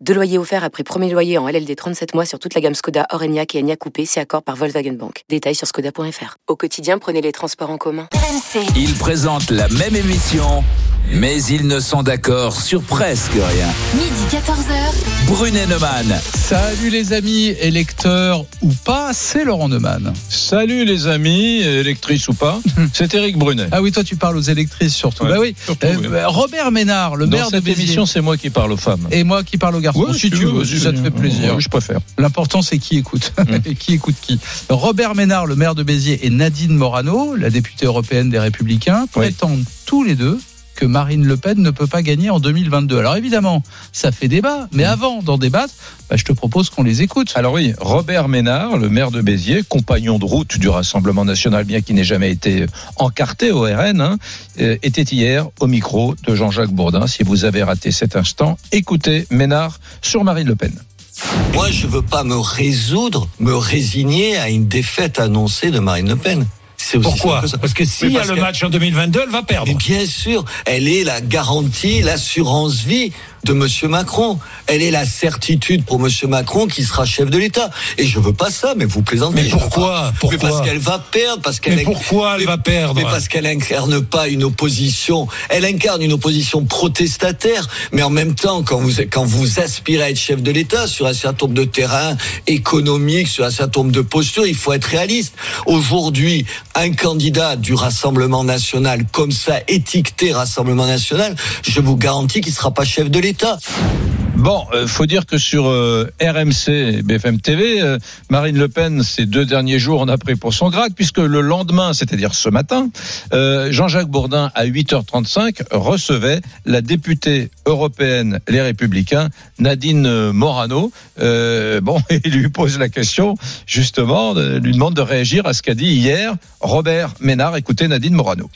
Deux loyers offerts après premier loyer en LLD 37 mois sur toute la gamme Skoda, Orenia et Enya Coupé, c'est accord par Volkswagen Bank. Détails sur skoda.fr. Au quotidien, prenez les transports en commun. Ils présentent la même émission, mais ils ne sont d'accord sur presque rien. Midi 14h. Brunet Neumann. Salut les amis, électeurs ou pas, c'est Laurent Neumann. Salut les amis, électrices ou pas, c'est Eric Brunet. Ah oui, toi tu parles aux électrices surtout. Ouais, bah oui. surtout, Euh, oui. Robert Ménard, le Dans maire de cette émission, c'est moi qui parle aux femmes. Et moi qui parle aux garçons. Ouais, si tu veux, si ça te fait plaisir. Ouais, je préfère. L'important c'est qui écoute. Et qui écoute qui. Robert Ménard, le maire de Béziers, et Nadine Morano, la députée européenne des Républicains, Oui. prétendent tous les deux que Marine Le Pen ne peut pas gagner en 2022. Alors évidemment, ça fait débat, mais avant d'en débattre, bah, je te propose qu'on les écoute. Alors oui, Robert Ménard, le maire de Béziers, compagnon de route du Rassemblement national, bien qu'il n'ait jamais été encarté au RN, hein, euh, était hier au micro de Jean-Jacques Bourdin. Si vous avez raté cet instant, écoutez Ménard sur Marine Le Pen. Moi, je veux pas me résoudre, me résigner à une défaite annoncée de Marine Le Pen. C'est Pourquoi que. Parce que s'il y a le match en 2022, elle va perdre. Mais bien sûr, elle est la garantie, l'assurance vie de Monsieur Macron. Elle est la certitude pour Monsieur Macron qui sera chef de l'État. Et je veux pas ça, mais vous plaisantez. Mais pourquoi Mais parce qu'elle va perdre, parce qu'elle Mais pourquoi elle mais- va perdre Mais parce qu'elle incarne pas une opposition. Elle incarne une opposition protestataire, mais en même temps, quand vous quand vous aspirez à être chef de l'État sur un certain nombre de terrains économiques, sur un certain nombre de postures, il faut être réaliste. Aujourd'hui, un candidat du Rassemblement national comme ça, étiqueté Rassemblement national, je vous garantis qu'il sera pas chef de l'État. Bon, euh, faut dire que sur euh, RMC et BFM TV, euh, Marine Le Pen, ces deux derniers jours, en a pris pour son grade, puisque le lendemain, c'est-à-dire ce matin, euh, Jean-Jacques Bourdin, à 8h35, recevait la députée européenne Les Républicains, Nadine Morano. Bon, il lui pose la question, justement, lui demande de réagir à ce qu'a dit hier Robert Ménard. Écoutez Nadine Morano.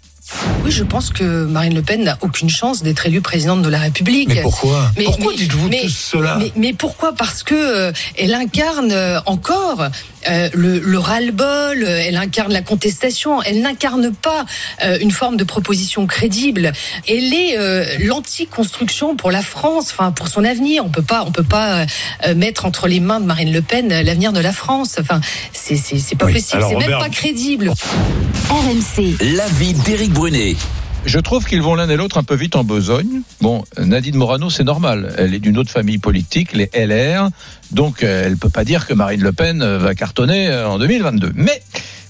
Oui, je pense que Marine Le Pen n'a aucune chance d'être élue présidente de la République. Mais pourquoi Mais- Pourquoi mais- dites-vous tout cela mais, mais pourquoi Parce que euh, elle incarne euh, encore euh, le, le ras-le-bol, elle incarne la contestation, elle n'incarne pas euh, une forme de proposition crédible. Elle est l'anti-construction pour la France, enfin pour son avenir. On peut pas, on peut pas mettre entre les mains de Marine Le Pen l'avenir de la France. Enfin, c'est pas Oui, possible, c'est même pas crédible. RMC. L'avis d'Éric Brunet. Je trouve qu'ils vont l'un et l'autre un peu vite en besogne. Bon, Nadine Morano, c'est normal. Elle est d'une autre famille politique, les LR. Donc, euh, elle peut pas dire que Marine Le Pen euh, va cartonner euh, en 2022. Mais,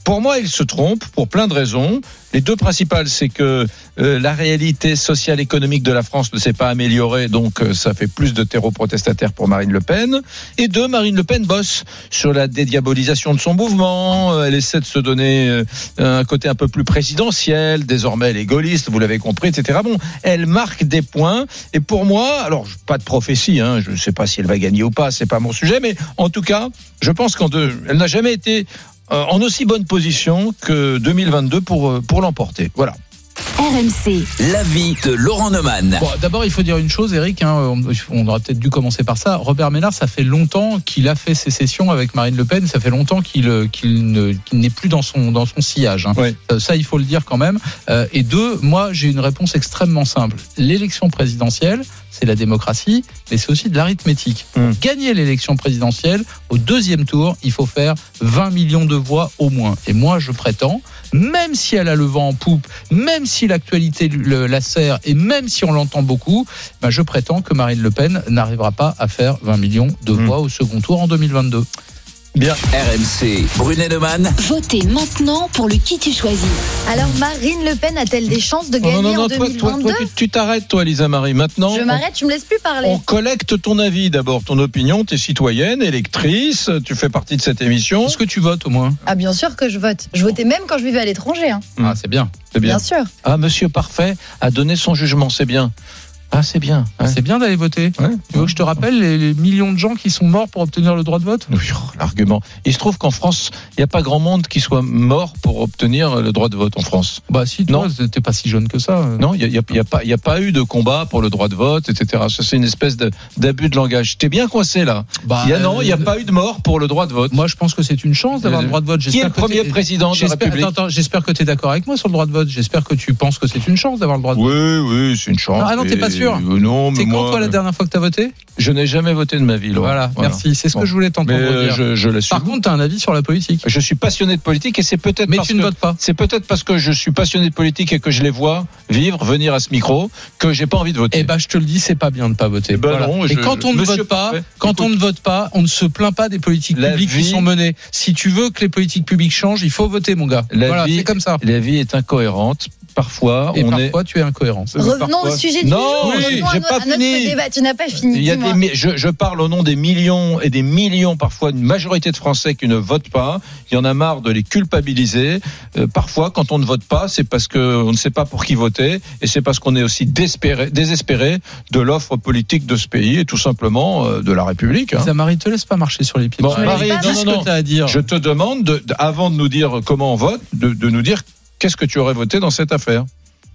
pour moi, il se trompe pour plein de raisons. Les deux principales, c'est que euh, la réalité sociale économique de la France ne s'est pas améliorée, donc euh, ça fait plus de terreau protestataire pour Marine Le Pen. Et deux, Marine Le Pen bosse sur la dédiabolisation de son mouvement. Euh, Elle essaie de se donner un côté un peu plus présidentiel. Désormais, elle est gaulliste, vous l'avez compris, etc. Bon, elle marque des points. Et pour moi, alors pas de prophétie, hein, je ne sais pas si elle va gagner ou pas, c'est pas mon sujet, mais en tout cas, je pense qu'en deux, elle n'a jamais été en aussi bonne position que 2022 pour euh, pour l'emporter. Voilà. RMC. L'avis de Laurent Neumann. Bon, D'abord, il faut dire une chose, Eric. hein, on, on aurait peut-être dû commencer par ça. Robert Ménard, ça fait longtemps qu'il a fait ses sessions avec Marine Le Pen. Ça fait longtemps qu'il euh, qu'il n'est plus dans son dans son sillage. hein. Oui. Euh, Ça, il faut le dire quand même. Euh, et deux, moi, j'ai une réponse extrêmement simple. L'élection présidentielle, c'est la démocratie, mais c'est aussi de l'arithmétique. Pour Mm. gagner l'élection présidentielle, au deuxième tour, il faut faire 20 millions de voix au moins. Et moi, je prétends, même si elle a le vent en poupe, même si l'actualité la sert et même si on l'entend beaucoup, ben je prétends que Marine Le Pen n'arrivera pas à faire 20 millions de Mm. voix au second tour en 2022. Bien. RMC, Brunet Neumann. Votez maintenant pour le qui tu choisis. Alors Marine Le Pen a-t-elle des chances de Non, gagner non, non, en toi, toi, 2022 toi, tu- tu t'arrêtes, toi, Lisa Marie. Maintenant, Je m'arrête, tu me laisses plus parler. On collecte ton avis d'abord, ton opinion, t'es citoyenne, électrice, tu fais partie de cette émission. Est-ce que tu votes au moins? Ah bien sûr que je vote. Je votais même quand je vivais à l'étranger. hein. Ah, c'est bien. C'est bien. Bien sûr. Ah, monsieur Parfait a donné son jugement, c'est bien. Ah, c'est bien. hein. C'est bien d'aller voter. Ouais. Tu veux que je te rappelle les, les millions de gens qui sont morts pour obtenir le droit de vote? Oui, oh, L'argument. Il se trouve qu'en France, il n'y a pas grand monde qui soit mort pour obtenir le droit de vote en France. Bah si, toi, t'es pas si jeune que ça. Non, il n'y a, y a pas- y a pas eu de combat pour le droit de vote, etc. C'est une espèce de- d'abus de langage. T'es bien coincé là. Bah, Il y a, non, il n'y a euh, pas eu de mort pour le droit de vote. Moi, je pense que c'est une chance d'avoir Euh, le droit de vote. Qui est le premier président de la République j'espère que tu es d'accord avec moi sur le droit de vote. J'espère que tu penses que c'est une chance d'avoir le droit de vote. Oui, oui, c'est une chance. Ah non, t'es pas Et- sûr euh, Non, mais C'est quand moi, toi la dernière fois que tu as voté je n'ai jamais voté de ma vie. Laurent. Voilà, merci. C'est ce Bon. que je voulais t'entendre euh, dire. je, je. Par contre, tu as un avis sur la politique. Je suis passionné de politique et c'est peut-être Mais parce tu ne que votes pas. c'est peut-être parce que je suis passionné de politique et que je les vois vivre, venir à ce micro, que j'ai pas envie de voter. Eh ben, je te le dis, c'est pas bien de pas voter. Eh ben Voilà. non, et quand on ne vote pas, quand écoute. on ne vote pas, on ne se plaint pas des politiques La publiques qui sont menées. Si tu veux que les politiques publiques changent, il faut voter, mon gars. La voilà, vie- c'est comme ça. La vie est incohérente. Parfois, Et on parfois, tu es incohérent. Revenons parfois- au sujet du Non, jour. Oui, j'ai pas fini. débat. Tu n'as pas fini. Il y a des, je, je parle au nom des millions et des millions, parfois une majorité de Français qui ne votent pas. Il y en a marre de les culpabiliser. Euh, parfois, quand on ne vote pas, c'est parce qu'on ne sait pas pour qui voter, et c'est parce qu'on est aussi désespéré, désespéré de l'offre politique de ce pays et tout simplement euh, de la République. hein. Ça, Marie, te laisse pas marcher sur les pieds. Bon, Je Marie, dis non, ce non, t'as à dire. Je te demande, de- de- avant de nous dire comment on vote, de, de nous dire qu'est-ce que tu aurais voté dans cette affaire.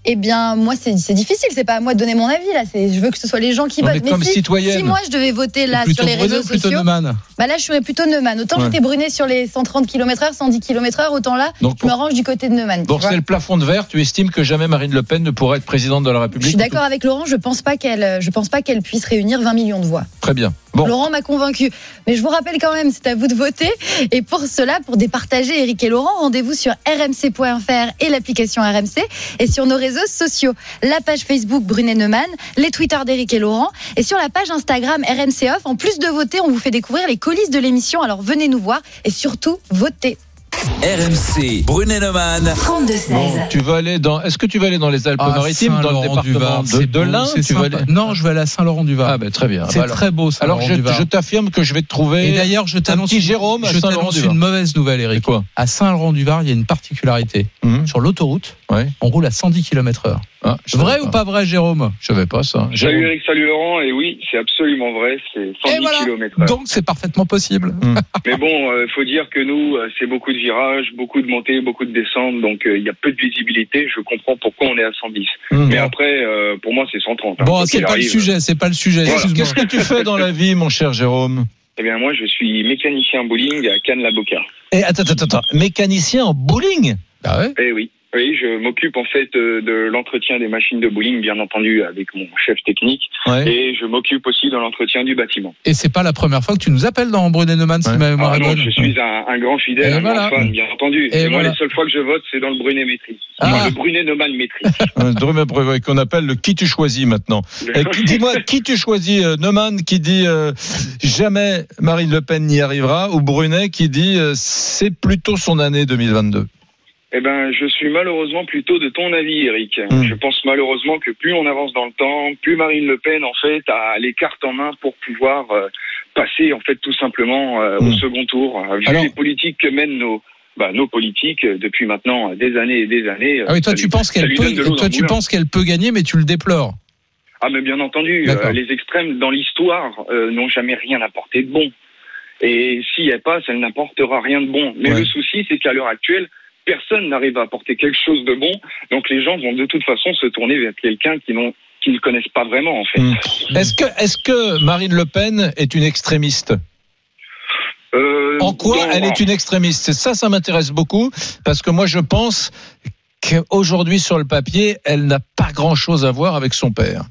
Eh bien, moi, c'est difficile. C'est pas à moi de donner mon avis là. Je veux que ce soit les gens qui Non, mais votent. comme si, citoyenne. si moi je devais voter là sur les réseaux sociaux, Neumann bah là, je serais plutôt Neumann. Autant Ouais. j'étais Brunet sur les 130 km/h, 110 km/h, autant là, Donc, je me range du côté de Neumann. Pour c'est le plafond de verre, tu estimes que jamais Marine Le Pen ne pourrait être présidente de la Je République suis d'accord avec Laurent. Je pense pas qu'elle, je pense pas qu'elle puisse réunir 20 millions de voix. Très bien. Bon, Laurent m'a convaincu. Mais je vous rappelle quand même, c'est à vous de voter. Et pour cela, pour départager Eric et Laurent, rendez-vous sur rmc.fr et l'application RMC et sur nos réseaux sociaux. La page Facebook Brunet Neumann, les Twitter d'Eric et Laurent et sur la page Instagram RMC Off. En plus de voter, on vous fait découvrir les coulisses de l'émission. Alors venez nous voir et surtout votez. RMC, Brunet-Neumann. 32-16. bon, tu vas aller dans. Est-ce que tu vas aller dans les Alpes-Maritimes, Ah, dans le département de, de l'Ain aller. Non, je vais aller à Saint-Laurent-du-Var. Ah ben très bien. c'est Bah, très beau, Alors je, t'affirme que je vais te trouver. Et d'ailleurs, je t'annonce petit Jérôme à je t'annonce une mauvaise nouvelle, Eric. quoi À Saint-Laurent-du-Var, il y a une particularité. Hum, Sur l'autoroute, Ouais. on roule à 110 km/h. ah, Vrai ou pas vrai, Jérôme Je savais pas ça. Salut. Eric, salut Laurent, et oui, c'est absolument vrai, c'est 110 Et voilà. km. Donc c'est parfaitement possible. Mais bon, il faut dire que nous, euh, c'est beaucoup de virages, beaucoup de montées, beaucoup de descentes, donc euh, il y a peu de visibilité. Je comprends pourquoi on est à 110. Hum. Mais après, euh, pour moi, c'est 130. hein, Bon, c'est pas le sujet, c'est pas le sujet. Qu'est-ce que tu fais dans la vie, mon cher Jérôme? Eh bien, moi, je suis mécanicien bowling à Cannes-la-Boca. Et attends, attends, attends. Mécanicien en bowling? Ah ouais Eh oui. Oui, je m'occupe en fait euh, de l'entretien des machines de bowling, bien entendu, avec mon chef technique, Ouais. et je m'occupe aussi de l'entretien du bâtiment. Et c'est pas la première fois que tu nous appelles dans Brunet Neumann, si Ouais. ma mémoire Ah est non, bonne. je suis un, un grand fidèle, Et un voilà. grand fan, bien entendu. Et Et moi, voilà. les seules fois que je vote, c'est dans le Brunet Maîtrise. Ah. Enfin, le Brunet Neumann Maîtrise. Un drum ouais, qu'on appelle le qui tu choisis maintenant. Qui- Dis-moi, qui tu choisis euh, Neumann qui dit euh, jamais Marine Le Pen n'y arrivera ou Brunet qui dit euh, c'est plutôt son année 2022 Eh ben, je suis malheureusement plutôt de ton avis, Eric. Mm. Je pense malheureusement que plus on avance dans le temps, plus Marine Le Pen, en fait, a les cartes en main pour pouvoir euh, passer, en fait, tout simplement euh, au Mm. second tour. Euh, Vu Alors- les politiques que mènent nos, bah, nos politiques depuis maintenant des années et des années. Ah oui, toi tu penses qu'elle peut, toi tu penses qu'elle peut gagner, mais tu le déplores. Ah, mais bien entendu, euh, les extrêmes dans l'histoire n'ont jamais rien apporté de bon. Et si elle passe, elle n'apportera rien de bon. Mais Ouais. le souci, c'est qu'à l'heure actuelle, personne n'arrive à apporter quelque chose de bon. Donc les gens vont de toute façon se tourner vers quelqu'un qui n'ont qui ne connaissent pas vraiment en fait. Mm. Est-ce que, est-ce que Marine Le Pen est une extrémiste Euh, En quoi elle est une extrémiste? Ça, ça m'intéresse beaucoup parce que moi je pense qu'aujourd'hui sur le papier, elle n'a pas grand-chose à voir avec son père.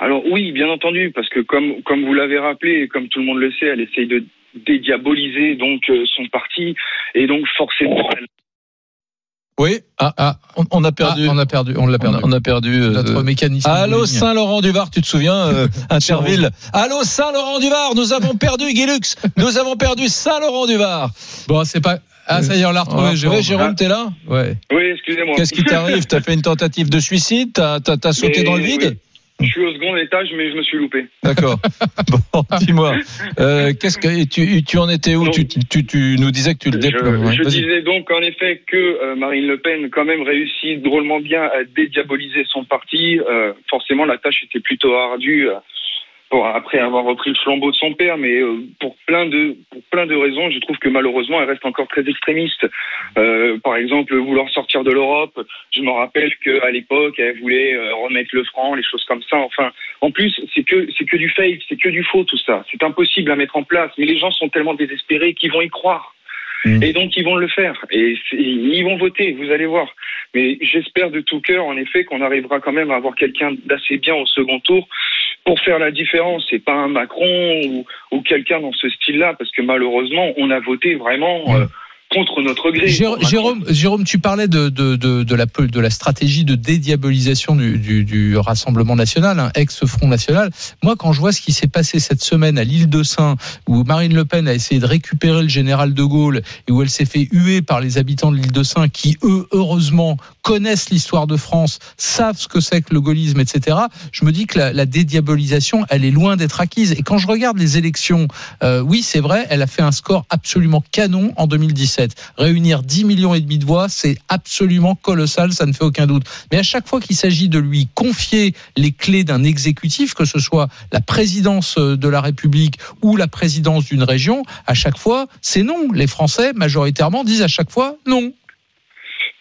Alors oui, bien entendu, parce que comme comme vous l'avez rappelé, et comme tout le monde le sait, elle essaye de dédiaboliser donc euh, son parti et donc forcément elle Oui. Ah, Ah. on, on a Ah, perdu. on a perdu, on l'a on, a, perdu. on a perdu. euh, Notre mécanicien. de Allô. Saint-Laurent-du-Var, tu te souviens, euh, Interville Allô Saint-Laurent-du-Var, nous avons perdu Guilux, nous avons perdu Saint-Laurent-du-Var. Bon, c'est pas. Ah, ça y est, on l'a retrouvé, Jérôme. Jérôme, t'es là? Ouais. Oui, excusez-moi. Qu'est-ce qui t'arrive? T'as fait une tentative de suicide? T'as t'as- t'as sauté Mais dans le vide? oui. Je suis au second étage, mais je me suis loupé. D'accord. Bon, dis-moi, euh, qu'est-ce que tu, tu en étais où? Donc, tu, tu, tu nous disais que tu le Je, déploies. ouais, je vas-y. disais donc en effet que euh, Marine Le Pen quand même réussit drôlement bien à dédiaboliser son parti. Euh, forcément, la tâche était plutôt ardue. Pour, après avoir repris le flambeau de son père, mais euh, pour plein de pour plein de raisons, je trouve que malheureusement elle reste encore très extrémiste. Euh, par exemple, vouloir sortir de l'Europe. Je me rappelle qu'à l'époque, elle voulait euh, remettre le franc, les choses comme ça. Enfin, en plus, c'est que c'est que du fake, c'est que du faux tout ça. C'est impossible à mettre en place. Mais les gens sont tellement désespérés qu'ils vont y croire. Mm. Et donc ils vont le faire. Et ils vont voter, vous allez voir. Mais j'espère de tout cœur, en effet, qu'on arrivera quand même à avoir quelqu'un d'assez bien au second tour pour faire la différence. C'est pas un Macron ou, ou quelqu'un dans ce style-là, parce que malheureusement, on a voté vraiment euh, contre notre gré. Jérôme, Jérôme, tu parlais de, de, de, de la, de la stratégie de dédiabolisation du, du, du Rassemblement national, un ex-Front national. Moi, quand je vois ce qui s'est passé cette semaine à l'île de Saint, où Marine Le Pen a essayé de récupérer le général de Gaulle et où elle s'est fait huer par les habitants de l'île de Saint, qui eux, heureusement, connaissent l'histoire de France, savent ce que c'est que le gaullisme, etc. Je me dis que la, la dédiabolisation, elle est loin d'être acquise. Et quand je regarde les élections, euh, oui, c'est vrai, elle a fait un score absolument canon en 2017. Réunir 10 millions et demi de voix, c'est absolument colossal, ça ne fait aucun doute. Mais à chaque fois qu'il s'agit de lui confier les clés d'un exécutif, que ce soit la présidence euh, de la République ou la présidence d'une région, à chaque fois, c'est non. Les Français, majoritairement, disent à chaque fois non.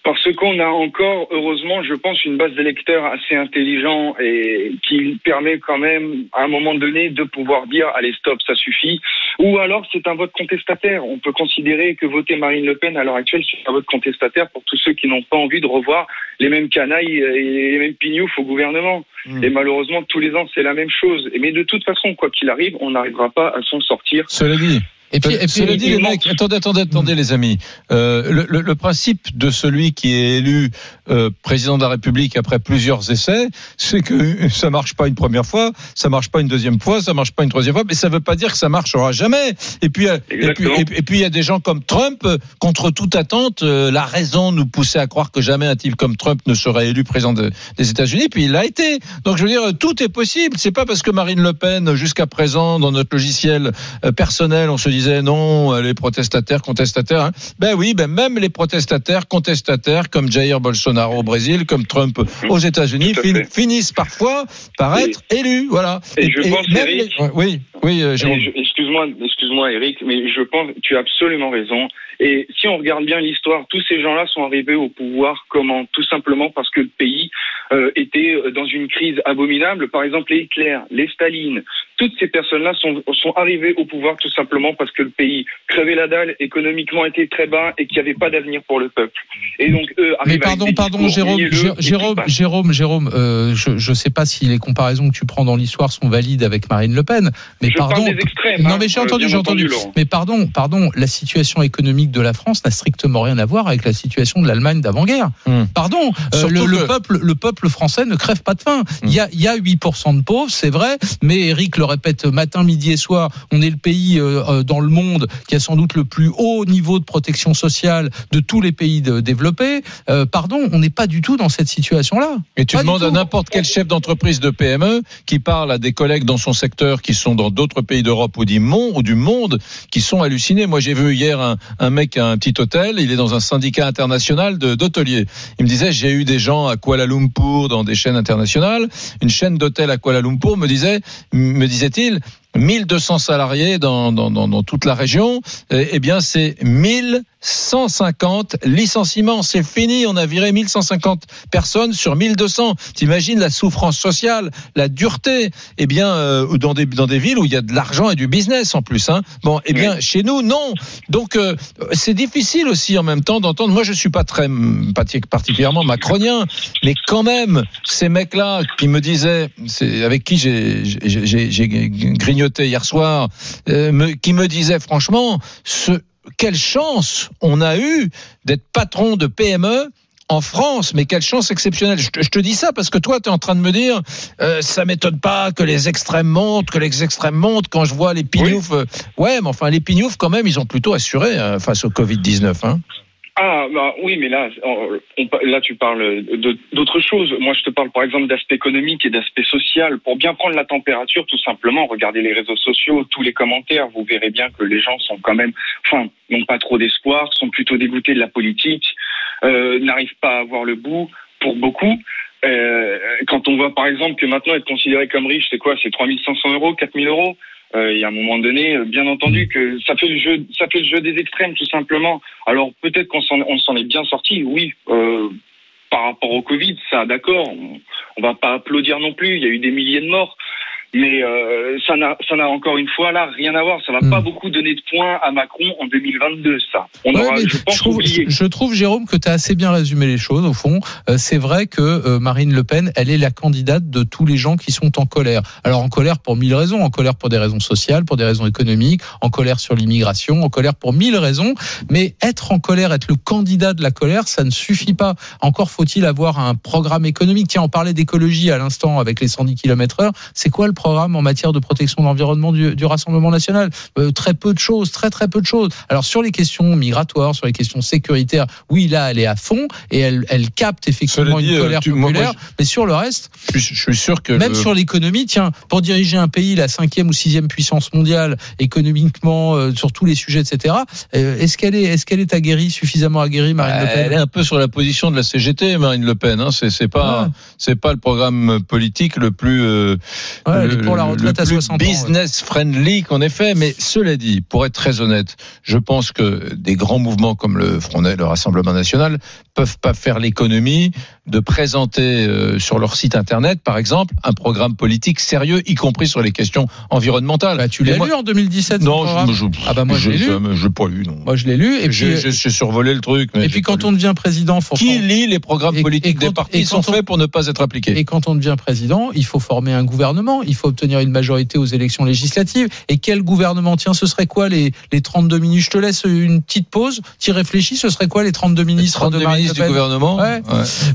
Parce qu'on a encore, heureusement, je pense, une base d'électeurs assez intelligent et qui permet quand même, à un moment donné, de pouvoir dire allez stop, ça suffit. Ou alors c'est un vote contestataire. On peut considérer que voter Marine Le Pen à l'heure actuelle, c'est un vote contestataire pour tous ceux qui n'ont pas envie de revoir les mêmes canailles et les mêmes pignoufs au gouvernement. Mm. Et malheureusement, tous les ans, c'est la même chose. Mais de toute façon, quoi qu'il arrive, on n'arrivera pas à s'en sortir. Cela dit, Et puis, et puis- Cela dit, les mecs, attendez, attendez, attendez, les amis. Euh, le, le- le principe de celui qui est élu euh, président de la République après plusieurs essais, c'est que ça marche pas une première fois, ça marche pas une deuxième fois, ça marche pas une troisième fois, mais ça veut pas dire que ça marchera jamais. Et puis, euh, et puis, et, puis- et puis, il y a des gens comme Trump, euh, contre toute attente, euh, la raison nous poussait à croire que jamais un type comme Trump ne serait élu président de- des États-Unis, puis il l'a été. Donc, je veux dire, tout est possible. C'est pas parce que Marine Le Pen, jusqu'à présent, dans notre logiciel euh, personnel, on se disait non, euh, les protestataires, contestataires. hein. Ben oui, ben même les protestataires, contestataires, comme Jair Bolsonaro au Brésil, comme Trump aux États-Unis, fin- finissent parfois par Et- être élus. Voilà. et je pense, même Eric- les- Oui, oui, euh, Jérôme. Excuse-moi, excuse-moi, Eric, mais je pense tu as absolument raison. Et si on regarde bien l'histoire, tous ces gens-là sont arrivés au pouvoir comment? Tout simplement parce que le pays euh, était dans une crise abominable. Par exemple, les Hitler, les Staline, toutes ces personnes-là sont, sont arrivées au pouvoir tout simplement parce que le pays crevait la dalle, économiquement était très bas et qu'il n'y avait pas d'avenir pour le peuple. Et donc eux Mais pardon, pardon, Jérôme, Jérôme. Jérôme, Jérôme, euh, je ne sais pas si les comparaisons que tu prends dans l'histoire sont valides avec Marine Le Pen, mais Je pardon. parle des extrêmes. Non hein, mais j'ai euh, entendu, j'ai entendu. Mais pardon, pardon, la situation économique de la France n'a strictement rien à voir avec la situation de l'Allemagne d'avant-guerre. Hmm. Pardon, euh, le, le peuple, le peuple français ne crève pas de faim. Il y a, y a 8% de pauvres, c'est vrai, mais Eric le répète matin, midi et soir, on est le pays euh, euh, dans le monde qui a sans doute le plus haut niveau de protection sociale de tous les pays de- développés. Euh, pardon, on n'est pas du tout dans cette situation-là. Et tu Pas demandes à n'importe quel chef d'entreprise de PME qui parle à des collègues dans son secteur qui sont dans d'autres pays d'Europe ou du monde, ou du monde qui sont hallucinés. Moi, j'ai vu hier un, un mec un petit hôtel. Il est dans un syndicat international d'hôteliers. Il me disait, j'ai eu des gens à Kuala Lumpur dans des chaînes internationales. Une chaîne d'hôtel à Kuala Lumpur me disait, me disait-il, 1200 salariés dans, dans, dans, dans toute la région, eh eh bien c'est 1150 licenciements. C'est fini, on a viré 1150 personnes sur 1200. T'imagines la souffrance sociale, la dureté Eh bien, euh, dans, des, dans des villes où il y a de l'argent et du business en plus. Hein. Bon, eh bien, chez nous, non. Donc, euh, c'est difficile aussi en même temps d'entendre. Moi, je suis pas très parti- particulièrement macronien, mais quand même, ces mecs-là qui me disaient, avec qui j'ai j'ai- hier soir, euh, me- qui me disaient franchement, ce, quelle chance on a eu d'être patron de PME en France, mais quelle chance exceptionnelle. Je te, je te dis ça parce que toi, tu es en train de me dire, euh, ça m'étonne pas que les extrêmes montent, que les extrêmes montent quand je vois les pignoufs. euh, ouais, mais enfin, les pignoufs, quand même, ils ont plutôt assuré euh, face au Covid-19. Hein. Ah, bah oui, mais là, là, tu parles d'autre chose. Moi, je te parle, par exemple, d'aspect économique et d'aspect social. Pour bien prendre la température, tout simplement, regardez les réseaux sociaux, tous les commentaires, vous verrez bien que les gens sont quand même, enfin, n'ont pas trop d'espoir, sont plutôt dégoûtés de la politique, euh, n'arrivent pas à voir le bout pour beaucoup. Euh, quand on voit, par exemple, que maintenant être considéré comme riche, c'est quoi? C'est 3500 euros, 4000 euros? Il y a un moment donné, euh, bien entendu, que ça fait le jeu, ça fait le jeu des extrêmes, tout simplement. Alors peut-être qu'on s'en, on s'en est bien sorti, oui. Euh, par rapport au Covid, ça, d'accord. On, on va pas applaudir non plus. Il y a eu des milliers de morts, mais euh, ça n'a, ça n'a encore une fois là rien à voir. Ça va Hmm. pas beaucoup donner de points à Macron en 2022. Ça, on Ouais, aura, mais je pense, je, trouve, oublié. je trouve, Jérôme, que tu as assez bien résumé les choses, au fond. Euh, c'est vrai que euh, Marine Le Pen, elle est la candidate de tous les gens qui sont en colère. Alors, en colère pour mille raisons. En colère pour des raisons sociales, pour des raisons économiques, en colère sur l'immigration, en colère pour mille raisons. Mais être en colère, être le candidat de la colère, ça ne suffit pas. Encore faut-il avoir un programme économique. Tiens, on parlait d'écologie à l'instant avec les 110 km heure. C'est quoi le programme en matière de protection de l'environnement du, du Rassemblement national Euh, Très peu de choses, très très peu de choses. Alors sur les questions migratoires, sur les questions sécuritaires, oui, là, elle est à fond et elle, elle capte effectivement dit, une euh, colère tu- moi, moi, populaire. mais sur le reste, Je, suis- je suis sûr que même le- sur l'économie, tiens, pour diriger un pays, la cinquième ou sixième puissance mondiale, économiquement, euh, sur tous les sujets, etc. euh, est-ce qu'elle est, est-ce qu'elle est aguerrie, suffisamment aguerrie, Marine Le Pen Elle est un peu sur la position de la CGT, Marine Le Pen. Hein. C'est, c'est pas, Ouais. c'est pas le programme politique le plus, euh, Ouais, le, pour la le retraite à plus 60 ans, ouais. business friendly ait fait. Mais cela dit, pour être très honnête, je pense que des grands mouvements comme le Front, le Rassemblement National, peuvent pas faire l'économie de présenter euh, sur leur site internet, par exemple, un programme politique sérieux, y compris sur les questions environnementales. Bah, tu l'as lu en 2017 ce Non, je, je, Ah bah moi je l'ai lu. je, pas lu, non. Moi je l'ai lu et puis J'ai, j'ai- survolé le truc. mais et puis quand on devient président, faut Qui lit les programmes Et- politiques et quand- des partis et sont on- faits pour ne pas être appliqués? Et quand on devient président, il faut former un gouvernement, il faut obtenir une majorité aux élections législatives. Et quel gouvernement? Tiens, ce serait quoi les, les 32 ministres? Je te laisse une petite pause. Tu réfléchis, ce serait quoi les 32 ministres 32 de ministres du gouvernement? Ouais.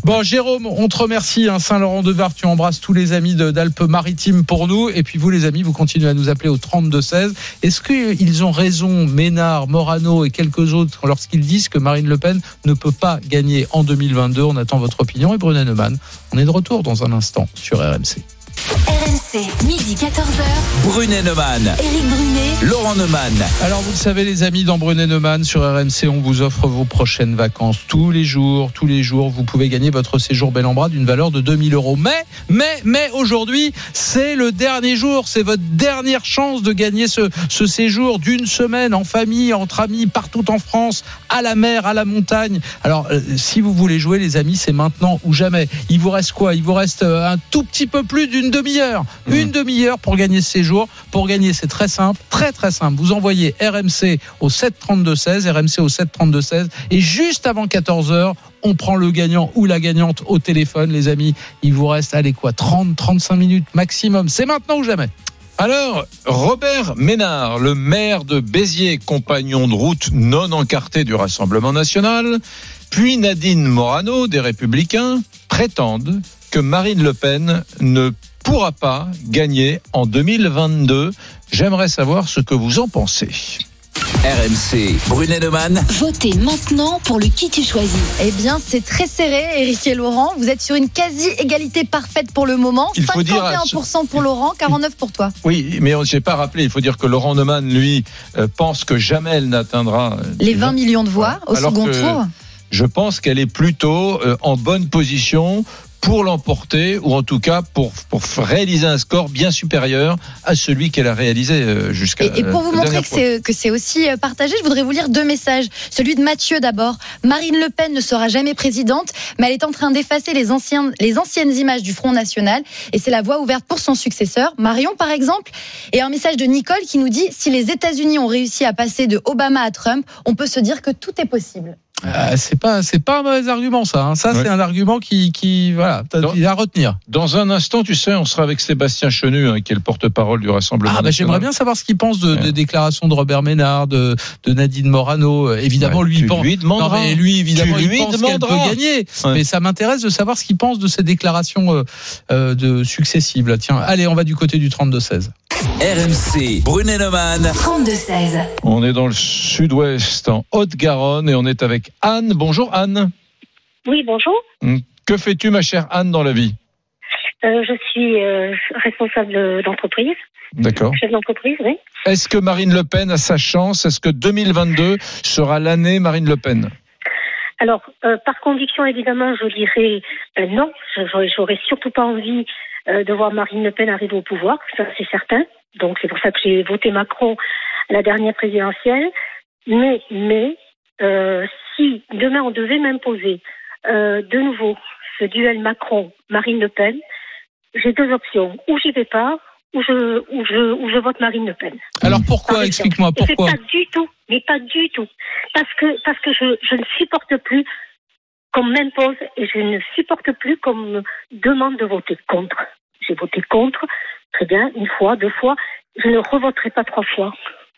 Bon, Jérôme, on te remercie. Hein, Saint-Laurent-de-Var, tu embrasses tous les amis d'Alpes-Maritimes pour nous. Et puis vous, les amis, vous continuez à nous appeler au 32-16. Est-ce qu'ils ont raison, Ménard, Morano et quelques autres, lorsqu'ils disent que Marine Le Pen ne peut pas gagner en 2022 On attend votre opinion. Et Brunet Neumann, on est de retour dans un instant sur RMC. RMC, midi 14h. Brunet Neumann, Éric Brunet, Laurent Neumann. Alors vous le savez les amis dans Brunet Neumann sur RMC on vous offre vos prochaines vacances tous les jours tous les jours. Vous pouvez gagner votre séjour bel en bras d'une valeur de 2000 euros. Mais mais mais aujourd'hui c'est le dernier jour. C'est votre dernière chance de gagner ce, ce séjour d'une semaine en famille entre amis partout en France à la mer à la montagne. Alors euh, si vous voulez jouer les amis c'est maintenant ou jamais. Il vous reste quoi? Il vous reste euh, un tout petit peu plus d'une demi-heure une demi-heure pour gagner ce séjour. Pour gagner c'est très simple très très simple. Vous envoyez RMC au 732 16 RMC au 732 16 et juste avant 14h on prend le gagnant ou la gagnante au téléphone les amis. Il vous reste allez quoi 30 35 minutes maximum. C'est maintenant ou jamais. Alors, Robert Ménard, le maire de Béziers, compagnon de route non encarté du Rassemblement national, puis Nadine Morano des Républicains, prétendent que Marine Le Pen ne pourra pas gagner en 2022. J'aimerais savoir ce que vous en pensez. RMC, Brunet Neumann. votez maintenant pour le qui tu choisis. Eh bien, c'est très serré, Eric et Laurent. Vous êtes sur une quasi-égalité parfaite pour le moment. Il faut dire- 51% pour Laurent, 49% pour toi. Oui, mais je n'ai pas rappelé, il faut dire que Laurent Neumann, lui, euh, pense que jamais elle n'atteindra euh, Les 20 millions de voix au Alors second tour. je pense qu'elle est plutôt euh, en bonne position pour l'emporter ou en tout cas pour, pour réaliser un score bien supérieur à celui qu'elle a réalisé euh, jusqu'à Et, et pour vous montrer c'est, que c'est aussi euh, partagé, je voudrais vous lire deux messages. Celui de Mathieu d'abord. Marine Le Pen ne sera jamais présidente, mais elle est en train d'effacer les anciennes, les anciennes images du Front National. Et c'est la voie ouverte pour son successeur, Marion par exemple. Et un message de Nicole qui nous dit si les États-Unis ont réussi à passer de Obama à Trump, on peut se dire que tout est possible. Euh, c'est pas c'est pas un mauvais argument ça hein. ça Ouais. c'est un argument qui qui voilà il à retenir Dans un instant, tu sais, on sera avec Sébastien Chenu, hein, qui est le porte-parole du Rassemblement Ah bah j'aimerais bien savoir ce qu'il pense de, Ouais. des déclarations de Robert Ménard, de, de Nadine Morano. Euh, Évidemment, Ouais, lui, il pense. lui. Non, mais lui, évidemment, Tu il lui pense qu'elle peut gagner. Ouais. Mais ça m'intéresse de savoir ce qu'il pense de ces déclarations euh, euh, de successives. là. Tiens, allez, on va du côté du 32-16. RMC, Brunet-Neumann. 32-16. On est dans le sud-ouest, en Haute-Garonne, et on est avec Anne. Bonjour Anne. Oui, bonjour. Hum, Que fais-tu, ma chère Anne, dans la vie Euh, je suis euh, responsable d'entreprise, D'accord. chef d'entreprise, oui. Est-ce que Marine Le Pen a sa chance Est-ce que 2022 sera l'année Marine Le Pen Alors, euh, par conviction, évidemment, je dirais euh, non. Je- J'aurais j'aurais surtout pas envie euh, de voir Marine Le Pen arriver au pouvoir, ça c'est certain. Donc c'est pour ça que j'ai voté Macron à la dernière présidentielle. Mais, mais, euh, si demain on devait m'imposer euh, de nouveau ce duel Macron-Marine Le Pen, j'ai deux options. Ou j'y vais pas, ou je, ou je, ou je vote Marine Le Pen. Alors pourquoi. Explique-moi pourquoi. pas du tout, mais pas du tout. Parce que, parce que je, je ne supporte plus qu'on m'impose et je ne supporte plus qu'on me demande de voter contre. J'ai voté contre, très bien, une fois, deux fois. Je ne revoterai pas trois fois.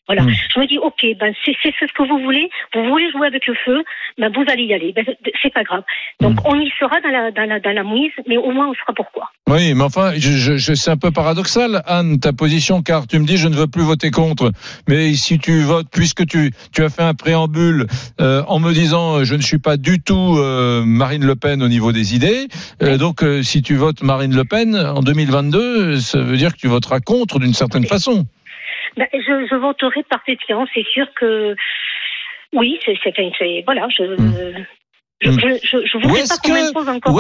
Voilà. Mm. Je me dis, ok, ben c'est ce que vous voulez. Vous voulez jouer avec le feu, ben vous allez y aller. Ben, c'est pas grave. Donc on y sera dans la, dans la, dans la mouise, mais au moins on saura pourquoi. Oui, mais enfin, je, je, je- c'est un peu paradoxal, Anne, ta position, car tu me dis je ne veux plus voter contre. Mais si tu votes, puisque tu, tu as fait un préambule euh, en me disant euh, je ne suis pas du tout euh, Marine Le Pen au niveau des idées, euh, donc euh, si tu votes Marine Le Pen en 2022, ça veut dire que tu voteras contre d'une certaine façon. Ben, je, je voterai par défiance. C'est sûr que oui, c'est voilà. Je, je, Mm. Je, je, je Ou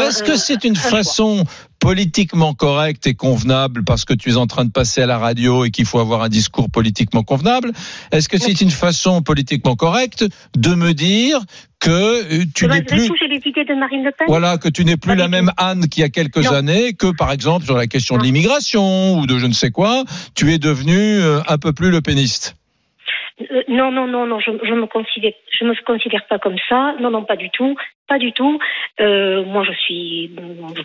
est-ce que, c'est une un choix. façon politiquement correcte et convenable parce que tu es en train de passer à la radio et qu'il faut avoir un discours politiquement convenable Est-ce que c'est une façon politiquement correcte de me dire que euh, tu n'es plus touché les idées de Marine Le Pen? voilà que tu n'es plus la même. Anne qu'il y a quelques Non. années que par exemple sur la question de l'immigration ou de je ne sais quoi, tu es devenu euh, un peu plus le péniste. Euh, Non, non, non, non. Je, je me considère, je me considère pas comme ça. Non, non, pas du tout, pas du tout. Euh, moi, je suis,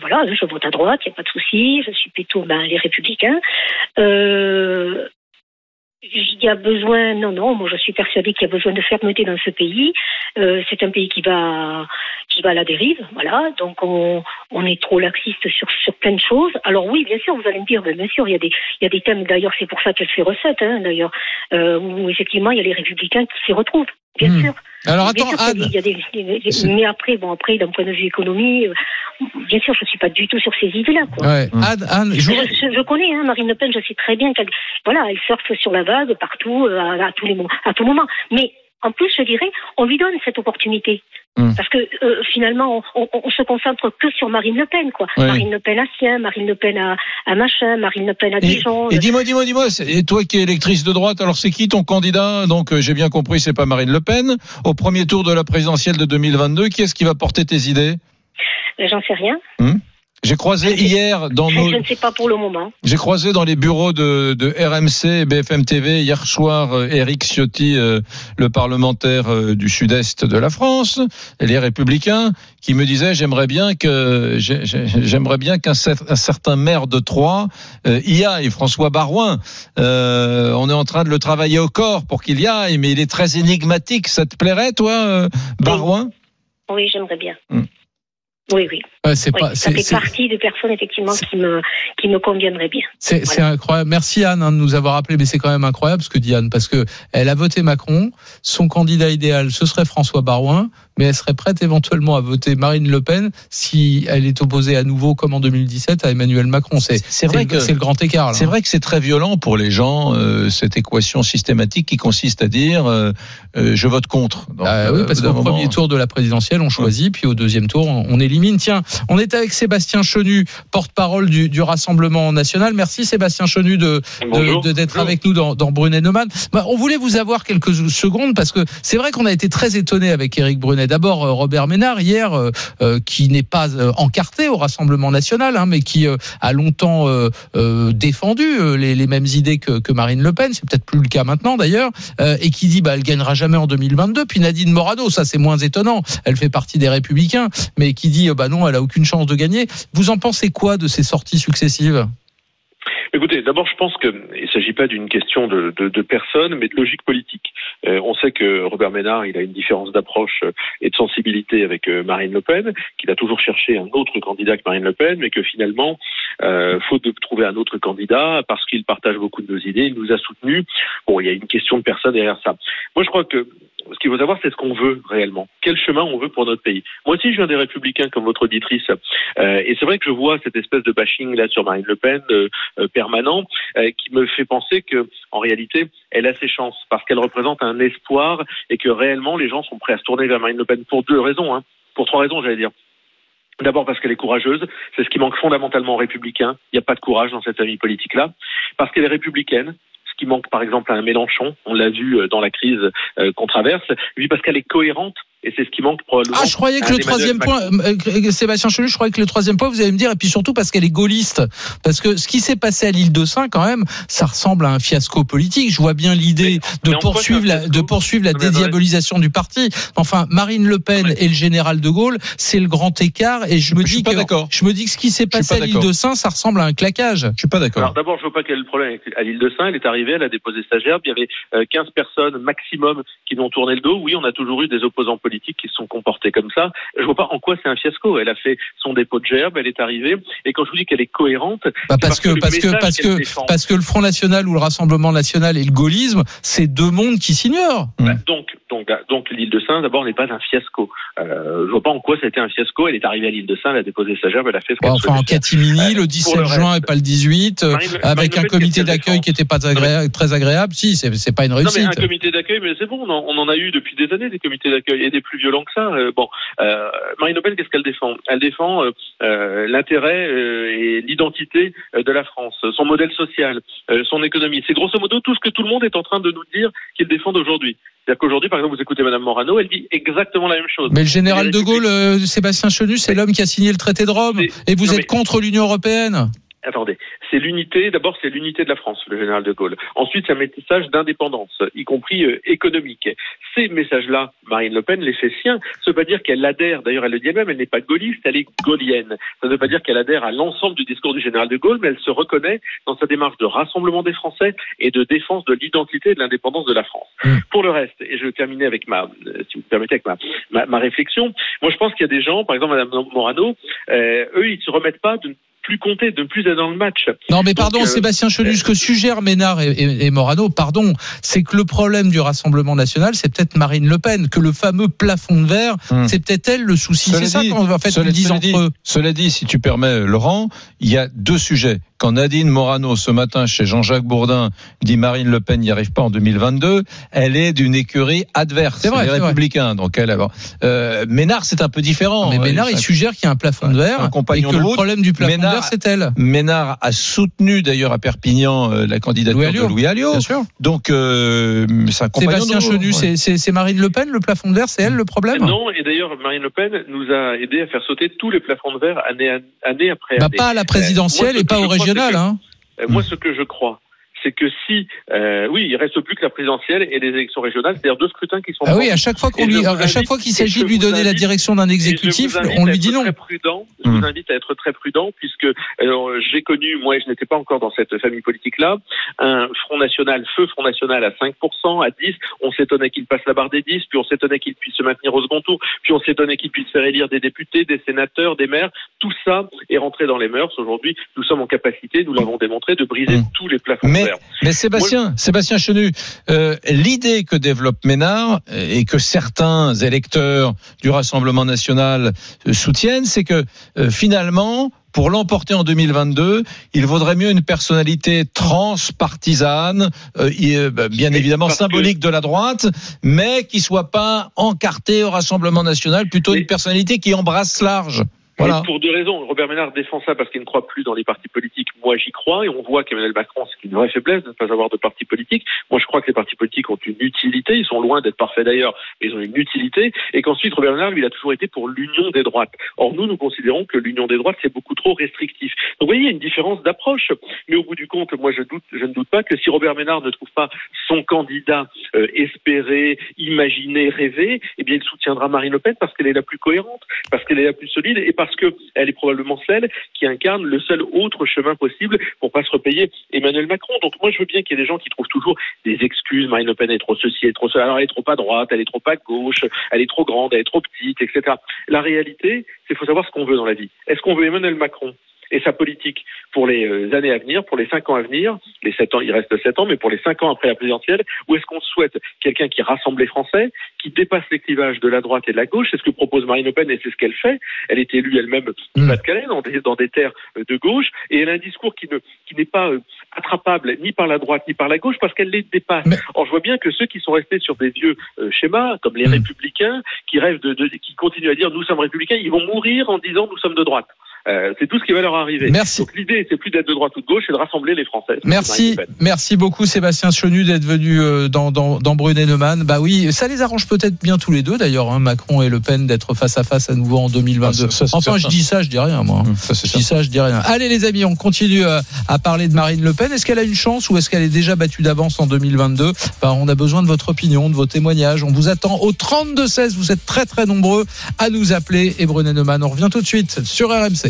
voilà, je vote à droite, il y a pas de souci. Je suis plutôt ben, les Républicains. Euh, il y a besoin, non, non, moi je suis persuadée qu'il y a besoin de fermeté dans ce pays. Euh, c'est un pays qui va, qui va à la dérive, voilà. Donc on, on est trop laxiste sur, sur plein de choses. Alors oui, bien sûr, vous allez me dire, bien sûr, il y a des, il y a des thèmes. D'ailleurs, c'est pour ça qu'elle fait recette, hein, d'ailleurs, euh, où effectivement il y a les républicains qui s'y retrouvent, bien Hmm. sûr. Alors attends, sûr Anne. y a des- il y a des- C'est- mais après, bon, après, d'un point de vue économie, euh, bien sûr, je suis pas du tout sur ces idées-là, quoi. Ouais. Anne, Anne, je Je, voudrais- je- je connais hein, Marine Le Pen, je sais très bien qu'elle, voilà, elle surfe sur la vague partout, euh, à, à tous les moments, à tout moment. Mais en plus, je dirais, on lui donne cette opportunité. Hmm. Parce que euh, finalement, on, on, on se concentre que sur Marine Le Pen, quoi. Oui. Marine Le Pen à Sien, Marine Le Pen à, à Machin, Marine Le Pen à Dijon. et dis-moi, dis-moi, dis-moi, et toi qui es électrice de droite, alors c'est qui ton candidat? Donc euh, j'ai bien compris, c'est pas Marine Le Pen. Au premier tour de la présidentielle de 2022, qui est-ce qui va porter tes idées? Euh, J'en sais rien. J'ai croisé hier dans nos, je ne sais pas pour le moment. j'ai croisé dans les bureaux de, de RMC et BFM TV hier soir euh, Éric Ciotti, euh, le parlementaire euh, du sud-est de la France, et les Républicains, qui me disait j'aimerais bien que j'ai- j'ai- j'aimerais bien qu'un cer- un certain maire de Troyes euh, y aille, François Barouin. Euh, on est en train de le travailler au corps pour qu'il y aille, mais il est très énigmatique. Ça te plairait, toi, euh, Barouin? Oui, j'aimerais bien. Hmm. Oui, oui. Ouais, c'est Oui, pas, ça fait c'est- partie des personnes effectivement qui me qui me conviendraient bien. C'est c'est incroyable. Merci Anne hein, de nous avoir appelé, mais c'est quand même incroyable ce que dit Anne, parce que elle a voté Macron. Son candidat idéal, ce serait François Barouin, mais elle serait prête éventuellement à voter Marine Le Pen si elle est opposée à nouveau, comme en 2017, à Emmanuel Macron. C'est C'est vrai le- que- c'est le grand écart. là. C'est vrai que c'est très violent pour les gens euh, cette équation systématique qui consiste à dire euh, euh, je vote contre. Donc, Ah oui, euh, parce qu'au moment- premier tour de la présidentielle, on choisit, puis au deuxième tour, on, on élimine. Tiens, on est avec Sébastien Chenu, porte-parole du, du Rassemblement national. Merci Sébastien Chenu de d'être avec nous dans, dans Brunet Neumann. Bah, on voulait vous avoir quelques secondes parce que c'est vrai qu'on a été très étonné avec Éric Brunet. D'abord euh, Robert Ménard hier, euh, euh, qui n'est pas euh, encarté au Rassemblement national, hein, mais qui euh, a longtemps euh, défendu les, les mêmes idées que, que Marine Le Pen. C'est peut-être plus le cas maintenant d'ailleurs, et qui dit bah elle gagnera jamais en 2022. Puis Nadine Morano, ça c'est moins étonnant. Elle fait partie des Républicains, mais qui dit bah non, elle a aucune chance de gagner. Vous en pensez quoi de ces sorties successives? Écoutez, d'abord, je pense qu'il ne s'agit pas d'une question de, de, de, personne, mais de logique politique. Euh, on sait que Robert Ménard, il a une différence d'approche euh, et de sensibilité avec euh, Marine Le Pen, qu'il a toujours cherché un autre candidat que Marine Le Pen, mais que finalement, euh, faute de trouver un autre candidat, parce qu'il partage beaucoup de nos idées, il nous a soutenus. Bon, il y a une question de personne derrière ça. Moi, je crois que ce qu'il faut savoir, c'est ce qu'on veut réellement. Quel chemin on veut pour notre pays. Moi aussi, je viens des Républicains, comme votre auditrice, euh, et c'est vrai que je vois cette espèce de bashing là sur Marine Le Pen euh, permanent, euh, qui me fait penser que, en réalité, elle a ses chances parce qu'elle représente un espoir et que réellement les gens sont prêts à se tourner vers Marine Le Pen pour deux raisons, hein, pour trois raisons, j'allais dire. D'abord parce qu'elle est courageuse, c'est ce qui manque fondamentalement aux républicains. Il n'y a pas de courage dans cette famille politique-là. Parce qu'elle est républicaine, ce qui manque par exemple à un Mélenchon, on l'a vu euh, dans la crise euh, qu'on traverse, oui parce qu'elle est cohérente et c'est ce qui manque probablement. Ah, je croyais que le troisième point, euh, Sébastien Chelu, je croyais que le troisième point, vous allez me dire, et puis surtout parce qu'elle est gaulliste. Parce que ce qui s'est passé à l'île de Saint, quand même, ça ressemble à un fiasco politique. Je vois bien l'idée de poursuivre la, de poursuivre la dédiabolisation du parti. Enfin, Marine Le Pen et le général de Gaulle, c'est le grand écart, et je me Je dis suis pas que, d'accord. je me dis que ce qui s'est passé pas à l'île de Saint, ça ressemble à un claquage. Je suis pas d'accord. Alors d'abord, je vois pas quel est le problème à l'île de Saint. Elle est arrivée, elle a déposé sa gerbe. Il y avait euh, 15 personnes maximum qui lui ont tourné le dos. Oui, on a toujours eu des opposants politiques qui se sont comportés comme ça. Je vois pas en quoi c'est un fiasco. Elle a fait son dépôt de gerbe, elle est arrivée. Et quand je vous dis qu'elle est cohérente, Bah, parce que le parce que parce que défend. parce que le Front National ou le Rassemblement National et le gaullisme, c'est deux mondes qui s'ignorent. Bah, donc, donc, donc l'île de Saint, d'abord, n'est pas un fiasco. Euh, je vois pas en quoi ça a été un fiasco. Elle est arrivée à l'île de Saint, elle a déposé sa gerbe, elle a fait ce qu'elle Enfin, en catimini, le pour 17 le juin et pas le 18, euh, Marine Le- Marine avec un comité d'accueil qui n'était pas très agréable. Si, c'est c'est pas une Non, mais réussite. un comité d'accueil, mais c'est bon, on en, on en a eu depuis des années des comités d'accueil et des plus violents que ça. Euh, bon, euh, Marine Le Pen, qu'est-ce qu'elle défend? Elle défend euh, l'intérêt et l'identité de la France, son modèle social, son économie. C'est grosso modo tout ce que tout le monde est en train de nous dire qu'ils défendent aujourd'hui. C'est-à-dire qu'aujourd'hui, par exemple, vous écoutez Madame Morano, elle dit exactement la même chose. Mais le général de Gaulle, Sébastien Chenu, c'est l'homme qui a signé le traité de Rome. Et vous non, êtes mais- contre l'Union européenne? Attendez, c'est l'unité. D'abord, c'est l'unité de la France, le général de Gaulle. Ensuite, c'est un message d'indépendance, y compris euh, économique. Ces messages-là, Marine Le Pen les fait siens. Ça ne veut pas dire qu'elle adhère. D'ailleurs, elle le dit elle-même. Elle n'est pas gaulliste, elle est gaullienne. Ça ne veut pas dire qu'elle adhère à l'ensemble du discours du général de Gaulle, mais elle se reconnaît dans sa démarche de rassemblement des Français et de défense de l'identité et de l'indépendance de la France. Pour le reste, et je vais terminer avec ma, euh, si vous me permettez, avec ma, ma, ma réflexion. Moi, je pense qu'il y a des gens, par exemple, Madame Morano, euh, eux, ils se remettent pas de ne plus compter, de ne plus être dans le match. Non, mais Donc, pardon, euh, Sébastien Chenu, ce que suggèrent Ménard et, et- et Morano, pardon, c'est que le problème du Rassemblement national, c'est peut-être Marine Le Pen, que le fameux plafond de verre, Hmm. c'est peut-être elle le souci. Cela C'est ça dit- qu'en fait cela- cela entre dit- eux. Cela dit, si tu permets, Laurent, il y a deux sujets. Quand Nadine Morano, ce matin, chez Jean-Jacques Bourdin, dit Marine Le Pen n'y arrive pas en 2022, elle est d'une écurie adverse. C'est vrai, les c'est vrai. républicains. Donc elle, alors, euh, Ménard, c'est un peu différent. Mais Euh, Ménard, il ça- suggère qu'il y a un plafond de verre un et compagnon que de le problème du plafond de Ménard- c'est elle. Ménard a soutenu d'ailleurs à Perpignan euh, la candidature Louis Alliot. de Louis Alliot. Bien sûr. Donc euh, c'est un compagnon Sébastien. Chenu, Ouais. c'est- Marine Le Pen, le plafond de verre, c'est elle le problème Non, et d'ailleurs, Marine Le Pen nous a aidé à faire sauter tous les plafonds de verre année, année après Bah, année. pas à la présidentielle Euh, moi, ce et pas au régional. que- Hein. Euh, Moi, ce que je crois, c'est que si, euh, oui, il reste plus que la présidentielle et les élections régionales, c'est-à-dire deux scrutins qui sont. Ah oui, à chaque fois qu'on lui, à chaque fois qu'il s'agit de lui donner la direction d'un exécutif, vous invite on à lui être dit non. Très prudent. Je Hmm. vous invite à être très prudent puisque j'ai connu, moi, je n'étais pas encore dans cette famille politique-là, un Front National, feu Front National à 5%, à 10. On s'étonnait qu'il passe la barre des 10, puis on s'étonnait qu'il puisse se maintenir au second tour, puis on s'étonnait qu'il puisse faire élire des députés, des sénateurs, des maires. Tout ça est rentré dans les mœurs. Aujourd'hui, nous sommes en capacité, nous l'avons démontré, de briser Hmm. tous les plafonds Mais- Mais Sébastien, Sébastien Chenu, euh, l'idée que développe Ménard euh, et que certains électeurs du Rassemblement national euh, soutiennent, c'est que euh, finalement, pour l'emporter en 2022, il vaudrait mieux une personnalité transpartisane, euh, euh, bah, bien évidemment que- symbolique de la droite, mais qui soit pas encarté au Rassemblement national, plutôt Mais- une personnalité qui embrasse large. Voilà. Pour deux raisons. Robert Ménard défend ça parce qu'il ne croit plus dans les partis politiques. Moi, j'y crois et on voit qu'Emmanuel Macron, c'est une vraie faiblesse de ne pas avoir de parti politique. Moi, je crois que les partis politiques ont une utilité. Ils sont loin d'être parfaits d'ailleurs, mais ils ont une utilité. Et qu'ensuite, Robert Ménard, lui, il a toujours été pour l'union des droites. Or, nous, nous considérons que l'union des droites, c'est beaucoup trop restrictif. Donc, vous voyez, il y a une différence d'approche. Mais au bout du compte, moi, je, doute, je ne doute pas que si Robert Ménard ne trouve pas son candidat euh, espéré, imaginé, rêvé, eh bien, il soutiendra Marine Le Pen parce qu'elle est la plus cohérente, parce qu'elle est la plus solide et parce parce que elle est probablement celle qui incarne le seul autre chemin possible pour pas se repayer Emmanuel Macron. Donc moi, je veux bien qu'il y ait des gens qui trouvent toujours des excuses. Marine Le Pen est trop ceci, elle est trop cela. Alors elle est trop à droite, elle est trop à gauche, elle est trop grande, elle est trop petite, etc. La réalité, c'est faut savoir ce qu'on veut dans la vie. Est-ce qu'on veut Emmanuel Macron? Et sa politique pour les euh, années à venir, pour les cinq ans à venir, les sept ans, il reste sept ans, mais pour les cinq ans après la présidentielle, ou est-ce qu'on souhaite quelqu'un qui rassemble les Français, qui dépasse les clivages de la droite et de la gauche C'est ce que propose Marine Le Pen et c'est ce qu'elle fait. Elle est élue elle-même du Pas-de-Calais, dans des, dans des terres euh, de gauche, et elle a un discours qui ne qui n'est pas euh, attrapable ni par la droite ni par la gauche parce qu'elle les dépasse. Or, je vois bien que ceux qui sont restés sur des vieux euh, schémas, comme les républicains, qui rêvent de, de, qui continuent à dire nous sommes républicains, ils vont mourir en disant nous sommes de droite. Euh, c'est tout ce qui va leur arriver. Merci. Donc l'idée, c'est plus d'être de droite ou de gauche, c'est de rassembler les Français. Merci, merci beaucoup Sébastien Chenu d'être venu euh, dans, dans, dans Brunet Neumann. Bah oui, ça les arrange peut-être bien tous les deux d'ailleurs, hein, Macron et Le Pen, d'être face à face à nouveau en 2022. Ah, ça, ça, enfin, je dis ça, je dis rien moi. Ça, c'est je dis ça, je dis rien. Allez les amis, on continue à, à parler de Marine Le Pen. Est-ce qu'elle a une chance ou est-ce qu'elle est déjà battue d'avance en 2022 Bah, On a besoin de votre opinion, de vos témoignages. On vous attend au 32-16. Vous êtes très très nombreux à nous appeler. Et Brunet Neumann, on revient tout de suite sur RMC.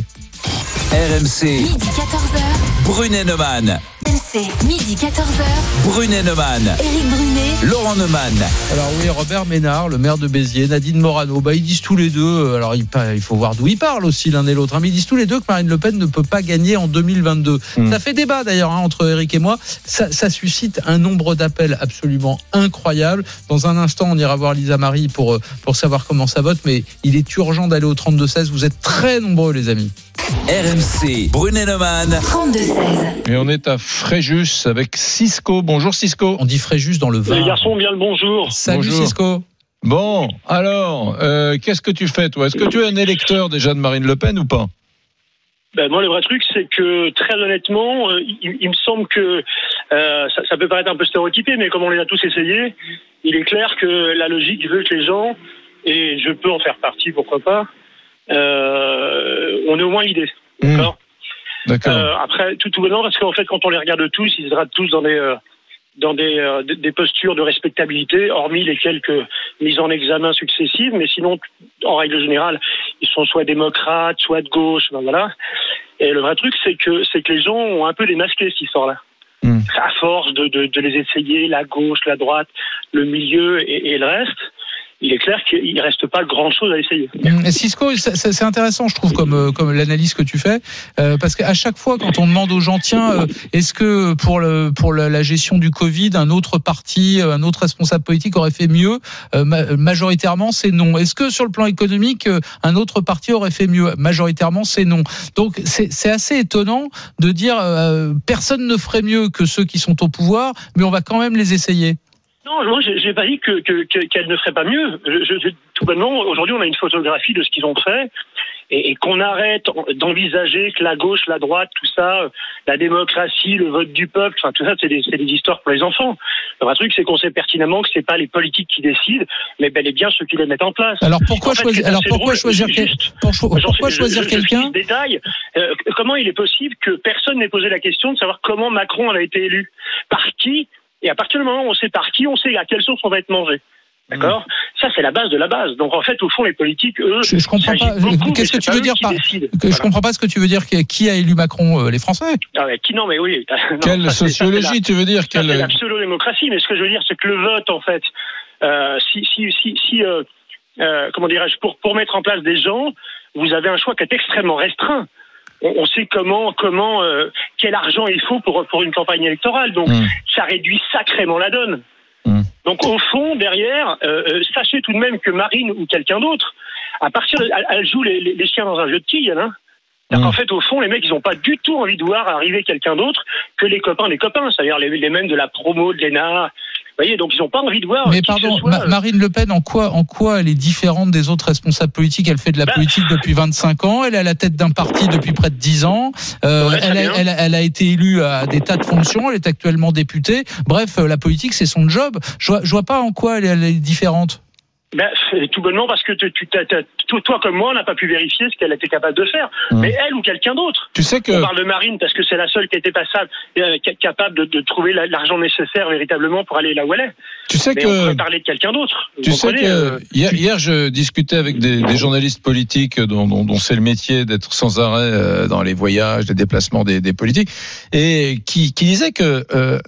RMC, Midi 14h. Brunet Neumann. RMC, midi 14h. Brunet Neumann. Éric Brunet. Laurent Neumann. Alors oui, Robert Ménard, le maire de Béziers, Nadine Morano, bah ils disent tous les deux, euh, alors il, faut voir d'où ils parlent aussi l'un et l'autre, hein, mais ils disent tous les deux que Marine Le Pen ne peut pas gagner en 2022. Mm. Ça fait débat d'ailleurs hein, entre Eric et moi, ça, ça suscite un nombre d'appels absolument incroyable. Dans un instant, on ira voir Lisa Marie pour, euh, pour savoir comment ça vote, mais il est urgent d'aller au 32-16, vous êtes très nombreux les amis. RMC, Brunet Neumann. 32-16. Et on est à Fréjus avec Cisco. Bonjour Cisco. On dit Fréjus dans le vin. Les garçons, bien le bonjour. Salut Bonjour. Cisco. Bon, alors, euh, qu'est-ce que tu fais toi? Est-ce que tu es un électeur déjà de Marine Le Pen ou pas? Ben, moi, le vrai truc, c'est que très honnêtement, euh, il, il me semble que euh, ça, ça peut paraître un peu stéréotypé, mais comme on les a tous essayés, il est clair que la logique veut que les gens, et je peux en faire partie, pourquoi pas, euh, on ait au moins l'idée. Mmh. D'accord D'accord? Euh, après, tout tout venant, parce qu'en fait, quand on les regarde tous, ils se grattent tous dans des euh, dans des, euh, des- des postures de respectabilité, hormis les quelques mises en examen successives, mais sinon, en règle générale, ils sont soit démocrates, soit de gauche, ben voilà. Et le vrai truc, c'est que c'est que les gens ont un peu démasqué cette histoire-là. Mm. À force de, de, de les essayer, la gauche, la droite, le milieu et, et le reste, il est clair qu'il reste pas grand-chose à essayer. Et Cisco, c'est intéressant, je trouve, comme, euh, comme l'analyse que tu fais, euh, parce qu'à chaque fois, quand on demande aux gens, tiens, euh, est-ce que pour, le, pour la, gestion du Covid, un autre parti, euh, un autre responsable politique aurait fait mieux ma- Majoritairement, c'est non. Est-ce que sur le plan économique, un autre parti aurait fait mieux? Majoritairement, c'est non. Donc, c'est assez étonnant de dire, personne ne ferait mieux que ceux qui sont au pouvoir, mais on va quand même les essayer. Non, moi, j'ai j'ai pas dit que que- que- qu'elle ne ferait pas mieux. Je, je- je- tout bonnement, aujourd'hui, on a une photographie de ce qu'ils ont fait et, et qu'on arrête d'envisager que la gauche, la droite, tout ça, la démocratie, le vote du peuple, enfin tout ça, c'est des, des histoires pour les enfants. Le vrai truc, c'est qu'on sait pertinemment que c'est pas les politiques qui décident, mais bel et bien ceux qui les mettent en place. Alors pourquoi En fait, choisir, alors pourquoi drôle, choisir, juste- pour cho- pourquoi choisir je- je- je quelqu'un ce détail. Euh, comment il est possible que personne n'ait posé la question de savoir comment Macron a été élu? Par qui Et à partir du moment où on sait par qui, on sait à quelle source on va être mangé. D'accord Ça, c'est la base de la base. Donc, en fait, au fond, les politiques, eux. Je, je comprends pas. Qu'est-ce mais que tu veux dire par Je comprends pas ce que tu veux dire. Qui a élu Macron Euh, Les Français? Ah ouais, qui non, mais oui. Non, Quelle ça, ça, sociologie la- tu veux dire Quelle c'est la pseudo-démocratie, mais ce que je veux dire, c'est que le vote, en fait, euh, si, si, si, si euh, euh, comment dirais-je, pour, pour mettre en place des gens, vous avez un choix qui est extrêmement restreint. On, on sait comment, comment, euh, quel argent il faut pour, pour une campagne électorale. Donc, Mm. ça réduit sacrément la donne. Mm. Donc, au fond, derrière, euh, euh, sachez tout de même que Marine ou quelqu'un d'autre, à partir de, elle, elle joue les, les- les chiens dans un jeu de quilles, hein. C'est-à-dire Mm. qu'en fait, au fond, les mecs, ils n'ont pas du tout envie de voir arriver quelqu'un d'autre que les copains des copains, c'est-à-dire les, les mêmes de la promo, de l'ENA. Vous voyez, donc ils n'ont pas envie de voir. Mais pardon, soit, Ma- euh, Marine Le Pen, en quoi, en quoi elle est différente des autres responsables politiques? Elle fait de la Bah. politique depuis 25 ans. Elle est à la tête d'un parti depuis près de 10 ans. Euh, Ouais, elle, a, elle elle a été élue à des tas de fonctions. Elle est actuellement députée. Bref, euh, la politique, c'est son job. Je vois, je vois pas en quoi elle elle est différente. Ben, c'est tout bonnement parce que tu, tu- t'as- t'as- toi, toi comme moi, on n'a pas pu vérifier ce qu'elle était capable de faire. Mais elle ou quelqu'un d'autre. Tu sais que On parle de Marine parce que c'est la seule qui était passable, euh, ca- capable de, de trouver la- l'argent nécessaire véritablement pour aller là où elle est. Tu sais Mais que- on pourrait parler de quelqu'un d'autre. Tu sais euh, que hier, hier, je discutais avec des, des journalistes politiques dont, dont- dont c'est le métier d'être sans arrêt euh, dans les voyages, les déplacements des, des politiques, et qui, qui disaient que euh,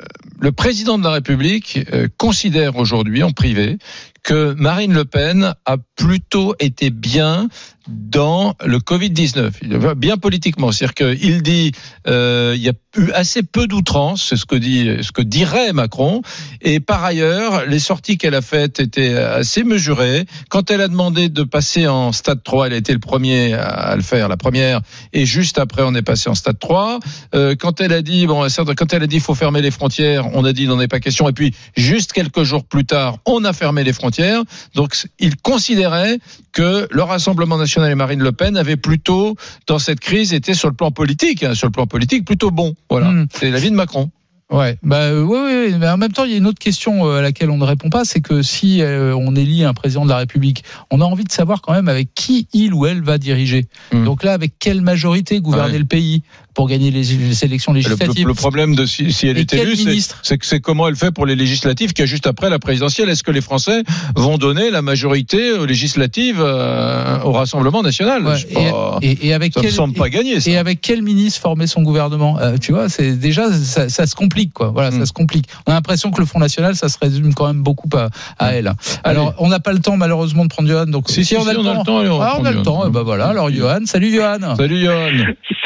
le président de la République euh, considère aujourd'hui en privé que Marine Le Pen a plutôt été bien dans le Covid-19, Il va bien politiquement. C'est-à-dire qu'il dit euh, il y a eu assez peu d'outrance, c'est ce que dit, ce que dirait Macron. Et par ailleurs, les sorties qu'elle a faites étaient assez mesurées. Quand elle a demandé de passer en stade 3, elle a été le premier à le faire, la première. Et juste après, on est passé en stade 3. Euh, quand elle a dit, bon, quand elle a dit faut fermer les frontières, on a dit n'en est pas question. Et puis, juste quelques jours plus tard, on a fermé les frontières. Donc, il considérait que le Rassemblement national et Marine Le Pen avaient plutôt, dans cette crise, été sur le plan politique, hein, sur le plan politique, plutôt bon. Voilà. C'est l'avis de Macron. Ouais, bah euh, oui, oui, mais en même temps, il y a une autre question euh, à laquelle on ne répond pas, c'est que si euh, on élit un président de la République, on a envie de savoir quand même avec qui il ou elle va diriger. Donc là, avec quelle majorité gouverner Hmm. Le pays? Pour gagner les, les élections Le, législatives le- le problème de si, si elle est élue, c'est- que comment elle fait pour les législatives, qui est juste après la présidentielle. Est-ce que les Français vont donner la majorité aux législatives euh, au Rassemblement national? Ouais, pas. et, avec ça me quel, semble pas gagné. Ça. Et avec quel ministre former son gouvernement? Euh, Tu vois, c'est déjà ça, ça se complique quoi. Voilà, Hmm. ça se complique. On a l'impression que le Front National, ça se résume quand même beaucoup à, à elle. Alors, on n'a pas le temps malheureusement de prendre Johan. Donc, Si, si, on, a si, on a temps, le temps, on va Ah, on a le temps. Johan. Eh ben voilà. Alors, Johan, salut Johan. Salut Johan.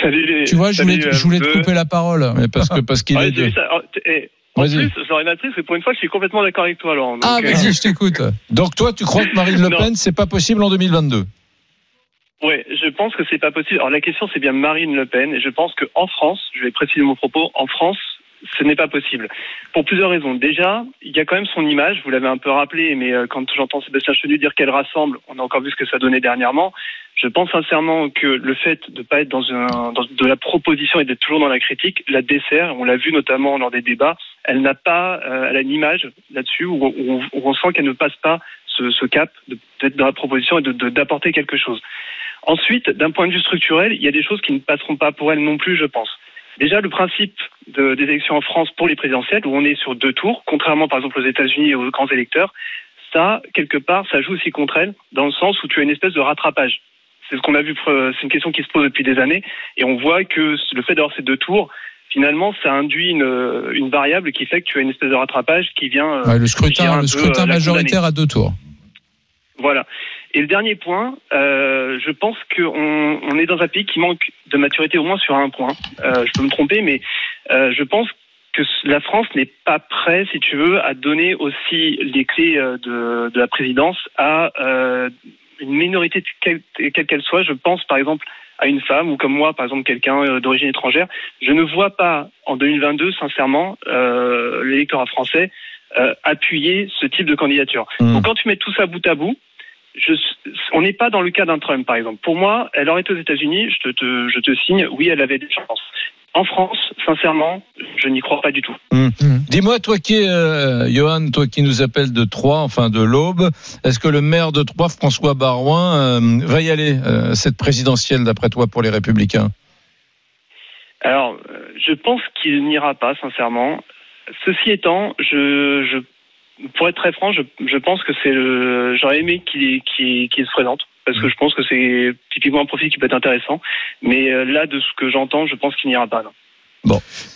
Salut les. Tu vois, je voulais, salut, je voulais te euh, couper la parole. Mais parce que parce qu'il Ouais, est j'ai vu de- ça. Alors, t- eh, En plus, j'aurais une actrice, et pour une fois, je suis complètement d'accord avec toi, Laurent. Donc, Ah, euh, vas-y, je t'écoute. Donc toi, tu crois que Marine Le. Pen, c'est pas possible en 2022 Ouais, je pense que c'est pas possible. Alors la question c'est bien Marine Le Pen et je pense que en France, je vais préciser mon propos, en France, ce n'est pas possible. Pour plusieurs raisons. Déjà, il y a quand même son image, vous l'avez un peu rappelé, mais euh, quand j'entends Sébastien Chenu dire qu'elle rassemble, on a encore vu ce que ça donnait dernièrement. Je pense sincèrement que le fait de pas être dans, un, dans de la proposition et d'être toujours dans la critique, la dessert, on l'a vu notamment lors des débats, elle n'a pas, euh, elle a une image là-dessus où, on- sent qu'elle ne passe pas ce, cap d'être dans la proposition et d'apporter quelque chose. Ensuite, d'un point de vue structurel, il y a des choses qui ne passeront pas pour elle non plus, je pense. Déjà, le principe de- des élections en France pour les présidentielles, où on est sur deux tours, contrairement par exemple aux États-Unis et aux grands électeurs, ça, quelque part, ça joue aussi contre elle, dans le sens où tu as une espèce de rattrapage. C'est ce qu'on a vu, euh, c'est une question qui se pose depuis des années, et on voit que le fait d'avoir ces deux tours, finalement, ça induit une, euh, une variable qui fait que tu as une espèce de rattrapage qui vient. euh, Ouais, le scrutin, le scrutin majoritaire à deux tours. Voilà. Et le dernier point, euh, je pense qu'on on est dans un pays qui manque de maturité au moins sur un point. Euh, je peux me tromper, mais euh, je pense que la France n'est pas prête, si tu veux, à donner aussi les clés de, de la présidence à une minorité quelle quelle soit. Je pense par exemple à une femme ou comme moi, par exemple quelqu'un d'origine étrangère. Je ne vois pas en 2022, sincèrement, l'électorat français appuyer ce type de candidature. Donc quand tu mets tout ça bout à bout, je, on n'est pas dans le cas d'un Trump, par exemple. Pour moi, elle aurait été aux États-Unis, je te, te- je te signe, oui, elle avait des chances. En France, sincèrement, je n'y crois pas du tout. Hum. Dis-moi, toi qui es, euh, Johan, toi qui nous appelles de Troyes, enfin de l'Aube, est-ce que le maire de Troyes, François Barouin, euh, va y aller, euh, cette présidentielle, d'après toi, pour les Républicains? Alors, euh, je pense qu'il n'ira pas, sincèrement. Ceci étant, je, je, pour être très franc, je, je pense que c'est le, j'aurais aimé qu'il se présente. Parce que je pense que c'est typiquement un profil qui peut être intéressant. Mais euh, là, de ce que j'entends, je pense qu'il n'ira pas. non.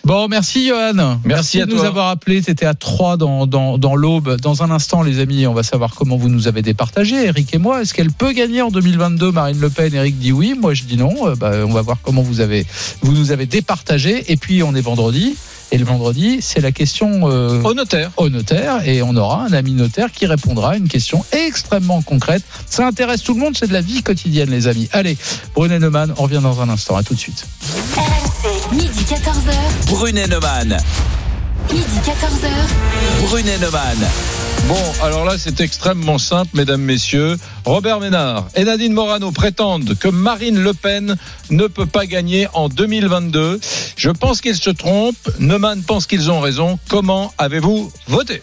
Bon, merci Johan. Merci à de nous avoir appelé. C'était à 3 dans, dans, dans l'Aube. Dans un instant, les amis, on va savoir comment vous nous avez départagé, Eric et moi. Est-ce qu'elle peut gagner en 2022 Marine Le Pen, Eric dit oui. Moi, je dis non. Euh, bah, on va voir comment vous, avez, vous nous avez départagé. Et puis, on est vendredi. Et le vendredi, c'est la question euh, Au notaire. au notaire. Et on aura un ami notaire qui répondra à une question extrêmement concrète. Ça intéresse tout le monde. C'est de la vie quotidienne, les amis. Allez, Brunet Neumann, on revient dans un instant. À tout de suite. RMC, midi 14h. Brunet Neumann. Midi 14h. Brunet Neumann. Bon, alors là, c'est extrêmement simple, mesdames, messieurs. Robert Ménard et Nadine Morano prétendent que Marine Le Pen ne peut pas gagner en 2022. Je pense qu'ils se trompent. Neumann pense qu'ils ont raison. Comment avez-vous voté?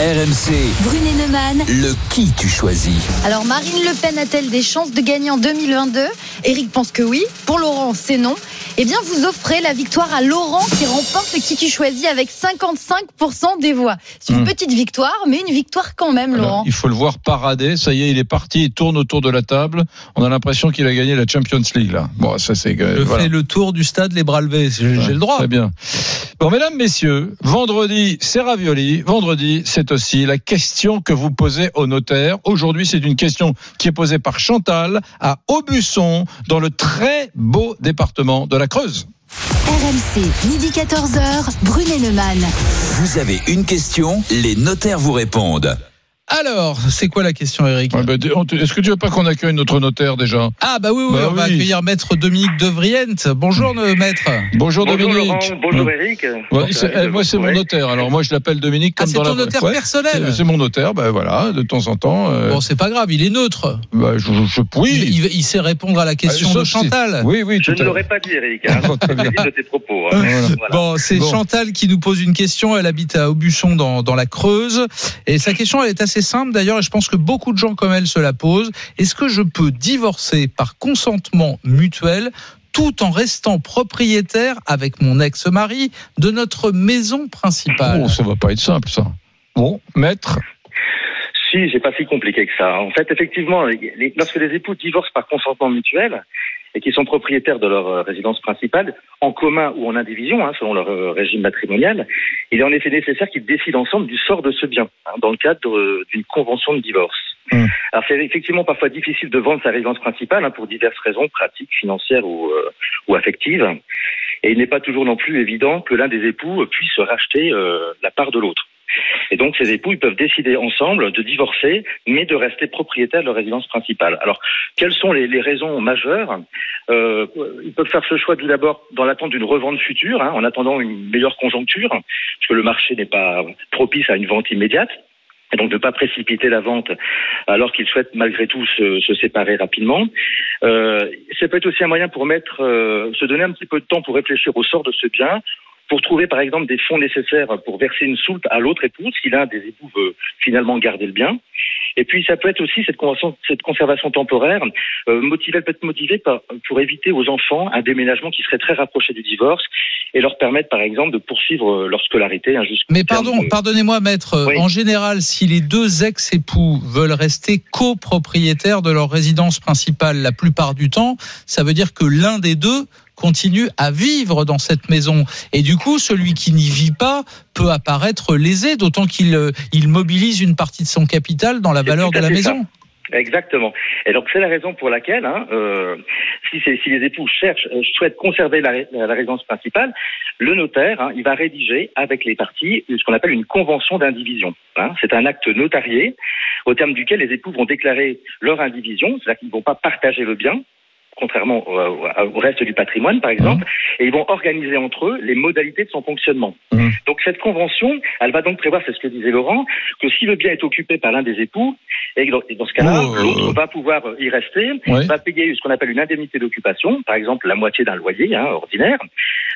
RMC, Brunet Neumann. le qui tu choisis Alors Marine Le Pen a-t-elle des chances de gagner en 2022 Eric pense que oui. Pour Laurent, c'est non. Eh bien, vous offrez la victoire à Laurent qui remporte le qui tu choisis avec 55% des voix. C'est une Hmm. petite victoire, mais une victoire quand même, Alors, Laurent. il faut le voir parader. Ça y est, il est parti. Il tourne autour de la table. On a l'impression qu'il a gagné la Champions League là. Bon, ça c'est. Je voilà. fais le tour du stade, les bras levés. J'ai j'ai le droit. Très bien. Bon, mesdames, messieurs, vendredi, c'est ravioli. Vendredi, c'est aussi la question que vous posez au notaire. Aujourd'hui, c'est une question qui est posée par Chantal à Aubusson, dans le très beau département de la Creuse. RMC, midi 14h, Brunet Neumann. Vous avez une question, les notaires vous répondent. Alors, c'est quoi la question, Eric Ouais, bah, Est-ce que tu veux pas qu'on accueille notre notaire déjà? Ah bah oui, oui, Bah on va accueillir maître Dominique De Vriente. Bonjour, euh, maître. Bonjour, Bonjour Dominique. Laurent, bonjour Ouais. Eric. Ouais, c'est- eh, moi, c'est mon notaire. Alors, moi, je l'appelle Dominique Ah, comme c'est dans ton la notaire Ouais, personnel c'est- C'est mon notaire. Ben voilà, de temps en temps. euh, Bon, c'est pas grave, il est neutre. bah, je, je- oui. Il, sait répondre à la question Ah, de Chantal. Oui, oui, Je tout ne à l'aurais pas dit Eric. Hein. De tes propos. hein. Voilà. Bon, c'est Bon. Chantal qui nous pose une question. Elle habite à Aubusson dans, dans la Creuse. Et sa question, elle est assez simple d'ailleurs, et je pense que beaucoup de gens comme elle se la posent. Est-ce que je peux divorcer par consentement mutuel tout en restant propriétaire avec mon ex-mari de notre maison principale? Oh, ça va pas être simple, ça. Bon, maître? Si, c'est pas si compliqué que ça. En fait, effectivement, les- lorsque les époux divorcent par consentement mutuel et qu'ils sont propriétaires de leur euh, résidence principale, en commun ou en indivision, hein, selon leur euh, régime matrimonial, il est en effet nécessaire qu'ils décident ensemble du sort de ce bien, hein, dans le cadre euh, d'une convention de divorce. Mm. Alors c'est effectivement parfois difficile de vendre sa résidence principale hein, pour diverses raisons pratiques, financières ou, euh, ou affectives. Et il n'est pas toujours non plus évident que l'un des époux puisse racheter euh, la part de l'autre. Et donc, ces époux, ils peuvent décider ensemble de divorcer, mais de rester propriétaires de leur résidence principale. Alors, quelles sont les, raisons majeures? Euh, Ils peuvent faire ce choix tout d'abord dans l'attente d'une revente future, hein, en attendant une meilleure conjoncture, parce que le marché n'est pas propice à une vente immédiate. Et donc, ne pas précipiter la vente alors qu'ils souhaitent malgré tout se, séparer rapidement. Euh, ça peut être aussi un moyen pour mettre, euh, se donner un petit peu de temps pour réfléchir au sort de ce bien, pour trouver par exemple des fonds nécessaires pour verser une soulte à l'autre épouse si l'un des époux veut finalement garder le bien. Et puis ça peut être aussi cette, cette conservation temporaire euh, motivée, elle peut être motivée par, pour éviter aux enfants un déménagement qui serait très rapproché du divorce et leur permettre par exemple de poursuivre euh, leur scolarité hein, Mais pardon, pardonnez-moi, maître. Oui. En général, si les deux ex-époux veulent rester copropriétaires de leur résidence principale la plupart du temps, ça veut dire que l'un des deux continue à vivre dans cette maison. Et du coup, celui qui n'y vit pas peut apparaître lésé, d'autant qu'il euh, il mobilise une partie de son capital dans la valeur de la ça. maison. Exactement. Et donc c'est la raison pour laquelle, hein, euh, si, si les époux cherchent, euh, souhaitent conserver la, la résidence principale, le notaire, hein, il va rédiger avec les parties ce qu'on appelle une convention d'indivision. hein. C'est un acte notarié au terme duquel les époux vont déclarer leur indivision, c'est-à-dire qu'ils ne vont pas partager le bien, contrairement au, reste du patrimoine, par exemple, et ils vont organiser entre eux les modalités de son fonctionnement. Mmh. Donc cette convention, elle va donc prévoir, c'est ce que disait Laurent, que si le bien est occupé par l'un des époux, et dans, et dans ce cas-là, Oh, euh, l'autre va pouvoir y rester, Ouais. va payer ce qu'on appelle une indemnité d'occupation, par exemple la moitié d'un loyer hein, ordinaire.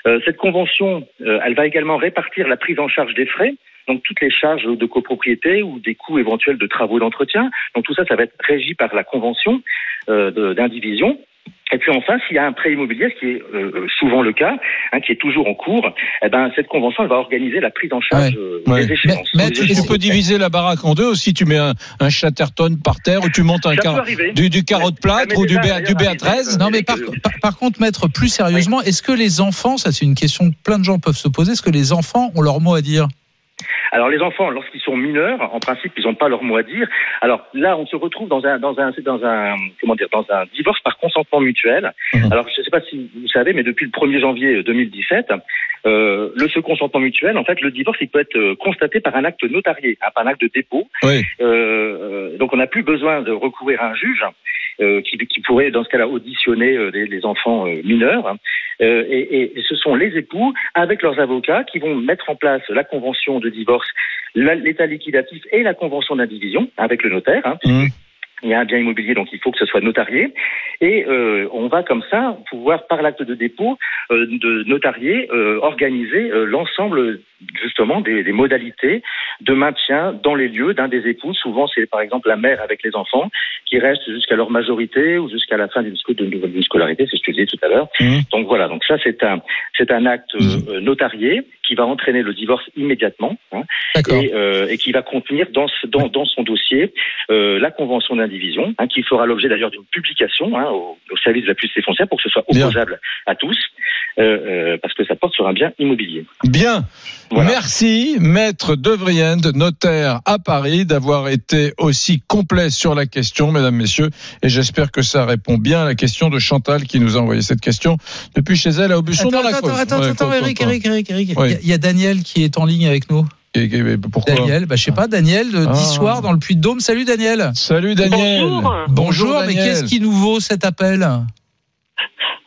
Euh, cette convention, euh, elle va également répartir la prise en charge des frais, donc toutes les charges de copropriété ou des coûts éventuels de travaux d'entretien. Donc tout ça, ça va être régi par la convention euh, d'indivision. Et puis enfin, s'il y a un prêt immobilier, ce qui est euh, souvent le cas, hein, qui est toujours en cours, eh ben, cette convention elle va organiser la prise en charge euh, Ouais. des échéances. Mais, Des tu échéances. peux diviser la baraque en deux aussi. Tu mets un, un Chatterton par terre ou tu montes un car- peut du, du carreau de plâtre ou du, B, du d'ailleurs, BA13. Non, mais par, par, par contre, maître, plus sérieusement, est-ce que les enfants, ça c'est une question que plein de gens peuvent se poser, est-ce que les enfants ont leur mot à dire? Alors les enfants, lorsqu'ils sont mineurs, en principe, ils n'ont pas leur mot à dire. Alors là, on se retrouve dans un, dans un, dans un, comment dire, dans un divorce par consentement mutuel. Mhm. Alors je ne sais pas si vous savez, mais depuis le 1er janvier 2017, euh, le ce consentement mutuel, en fait, le divorce, il peut être euh, constaté par un acte notarié, hein, par un acte de dépôt. Oui. Euh, euh, donc on n'a plus besoin de recourir à un juge euh, qui, qui pourrait, dans ce cas-là, auditionner euh, les, les enfants euh, mineurs. Euh, et, et ce sont les époux, avec leurs avocats, qui vont mettre en place la convention de divorce, l'état liquidatif et la convention d'indivision avec le notaire. hein, Mmh. Il y a un bien immobilier, donc il faut que ce soit notarié. Et euh, on va comme ça pouvoir, par l'acte de dépôt euh, de notarié, euh, organiser euh, l'ensemble justement des, des modalités de maintien dans les lieux d'un des époux. Souvent, c'est par exemple la mère avec les enfants qui reste jusqu'à leur majorité ou jusqu'à la fin d'une scolarité, c'est ce que je disais tout à l'heure. Donc voilà, donc ça c'est un c'est un acte euh, notarié qui va entraîner le divorce immédiatement hein, et, euh, et qui va contenir dans, ce- dans, dans son dossier euh, la convention d'indivision, hein, qui fera l'objet d'ailleurs d'une publication hein, au, au service de la publicité foncière pour que ce soit opposable à tous, euh, euh, parce que ça porte sur un bien immobilier. Bien. Merci, maître De Vriend, notaire à Paris, d'avoir été aussi complet sur la question, mesdames, messieurs. Et j'espère que ça répond bien à la question de Chantal qui nous a envoyé cette question depuis chez elle à Aubusson dans Attends, la attends, attends, attends, quoi, Eric, Eric, Eric, Eric. Oui. Il y a- Il y a Daniel qui est en ligne avec nous. Et- et- Pourquoi Daniel, bah, je sais pas, Daniel, de Ah. d'Issoire dans le Puy-de-Dôme. Salut Daniel. Salut Daniel. Bonjour. Bonjour, mais Daniel. qu'est-ce qui nous vaut cet appel?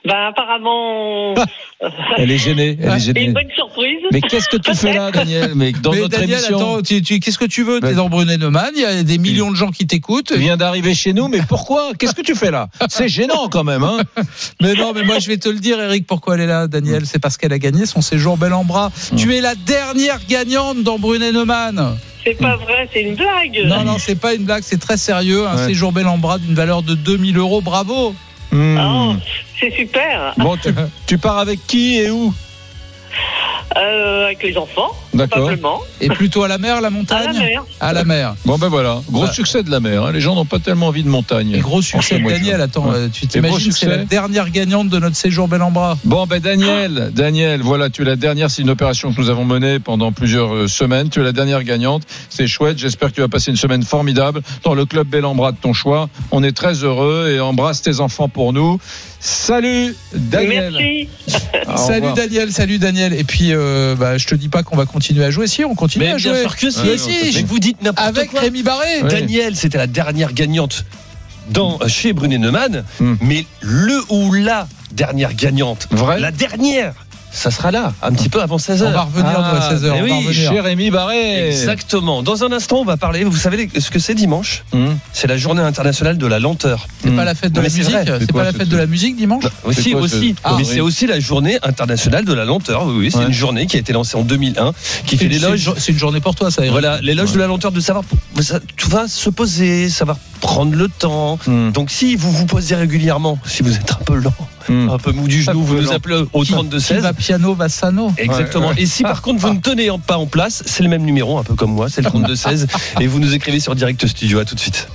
Ben apparemment. Elle est gênée. Elle est Et gênée. une bonne surprise. Mais qu'est-ce que tu fais là, Daniel Mais dans Mais notre Daniel, émission. attends, tu- tu- qu'est-ce que tu veux T'es dans Brunet Neumann, il y a des millions de gens qui t'écoutent. Tu viens d'arriver chez nous, mais pourquoi Qu'est-ce que tu fais là C'est gênant quand même, hein Mais non, mais moi je vais te le dire, Eric, pourquoi elle est là, Daniel C'est parce qu'elle a gagné son séjour bel en bras. Tu es la dernière gagnante dans Brunet Neumann. C'est pas vrai, c'est une blague. Non, non, c'est pas une blague, c'est très sérieux. Un Ouais. séjour bel en bras d'une valeur de 2000 euros, bravo. Hmm. Oh, c'est super. Bon, tu, tu pars avec qui et où? Euh, avec les enfants, D'accord. Et plutôt à la mer, la montagne À la mer. À la mer. Bon ben voilà, gros succès de la mer. hein. Les gens n'ont pas tellement envie de montagne. Et gros succès de Daniel, attends, Ouais. euh, tu t'imagines, c'est la dernière gagnante de notre séjour bel en bras. Bon ben Daniel, Daniel, voilà, tu es la dernière. C'est une opération que nous avons menée pendant plusieurs euh, semaines. Tu es la dernière gagnante. C'est chouette. J'espère que tu vas passer une semaine formidable dans le club Bel en bras de ton choix. On est très heureux et embrasse tes enfants pour nous. Salut Daniel. Merci. Salut. Daniel, salut Daniel. Et puis, euh, bah, je te dis pas qu'on va continuer à jouer. Si, on continue Mais à bien jouer. sûr que si. Mais si. Mais vous dites n'importe Avec quoi. Rémi Barré. Daniel, c'était la dernière gagnante dans, chez Brunet Neumann, Hmm. mais le ou la dernière gagnante, Vrai la dernière, ça sera là, un petit peu avant 16h. On va revenir nous, à 16h. mais on va oui, Rémi Barré. Exactement. Dans un instant, on va parler. Vous savez ce que c'est dimanche Hum. C'est la journée internationale de la lenteur. C'est pas la fête de Non, la musique. C'est pas la c'est fête ça de la musique dimanche. Aussi, quoi, aussi. ce- Ah, mais oui. c'est aussi la journée internationale de la lenteur. Oui, oui, c'est Ouais. une journée qui a été lancée en 2001, qui C'est fait l'éloge. c'est une journée pour toi, ça. Eric. Voilà, l'éloge de la lenteur, de savoir, ça, tu vas se poser, savoir prendre le temps. Hum. Donc si vous vous posez régulièrement, si vous êtes un peu lent, Hum. un peu mou du genou, vous nous appelez au Qui- 32 qui 16. va piano, va sano. Exactement. Ouais, ouais. Et si par contre vous ne tenez pas en place, c'est le même numéro, un peu comme moi, c'est le 32 16, et vous nous écrivez sur Direct Studio. À tout de suite.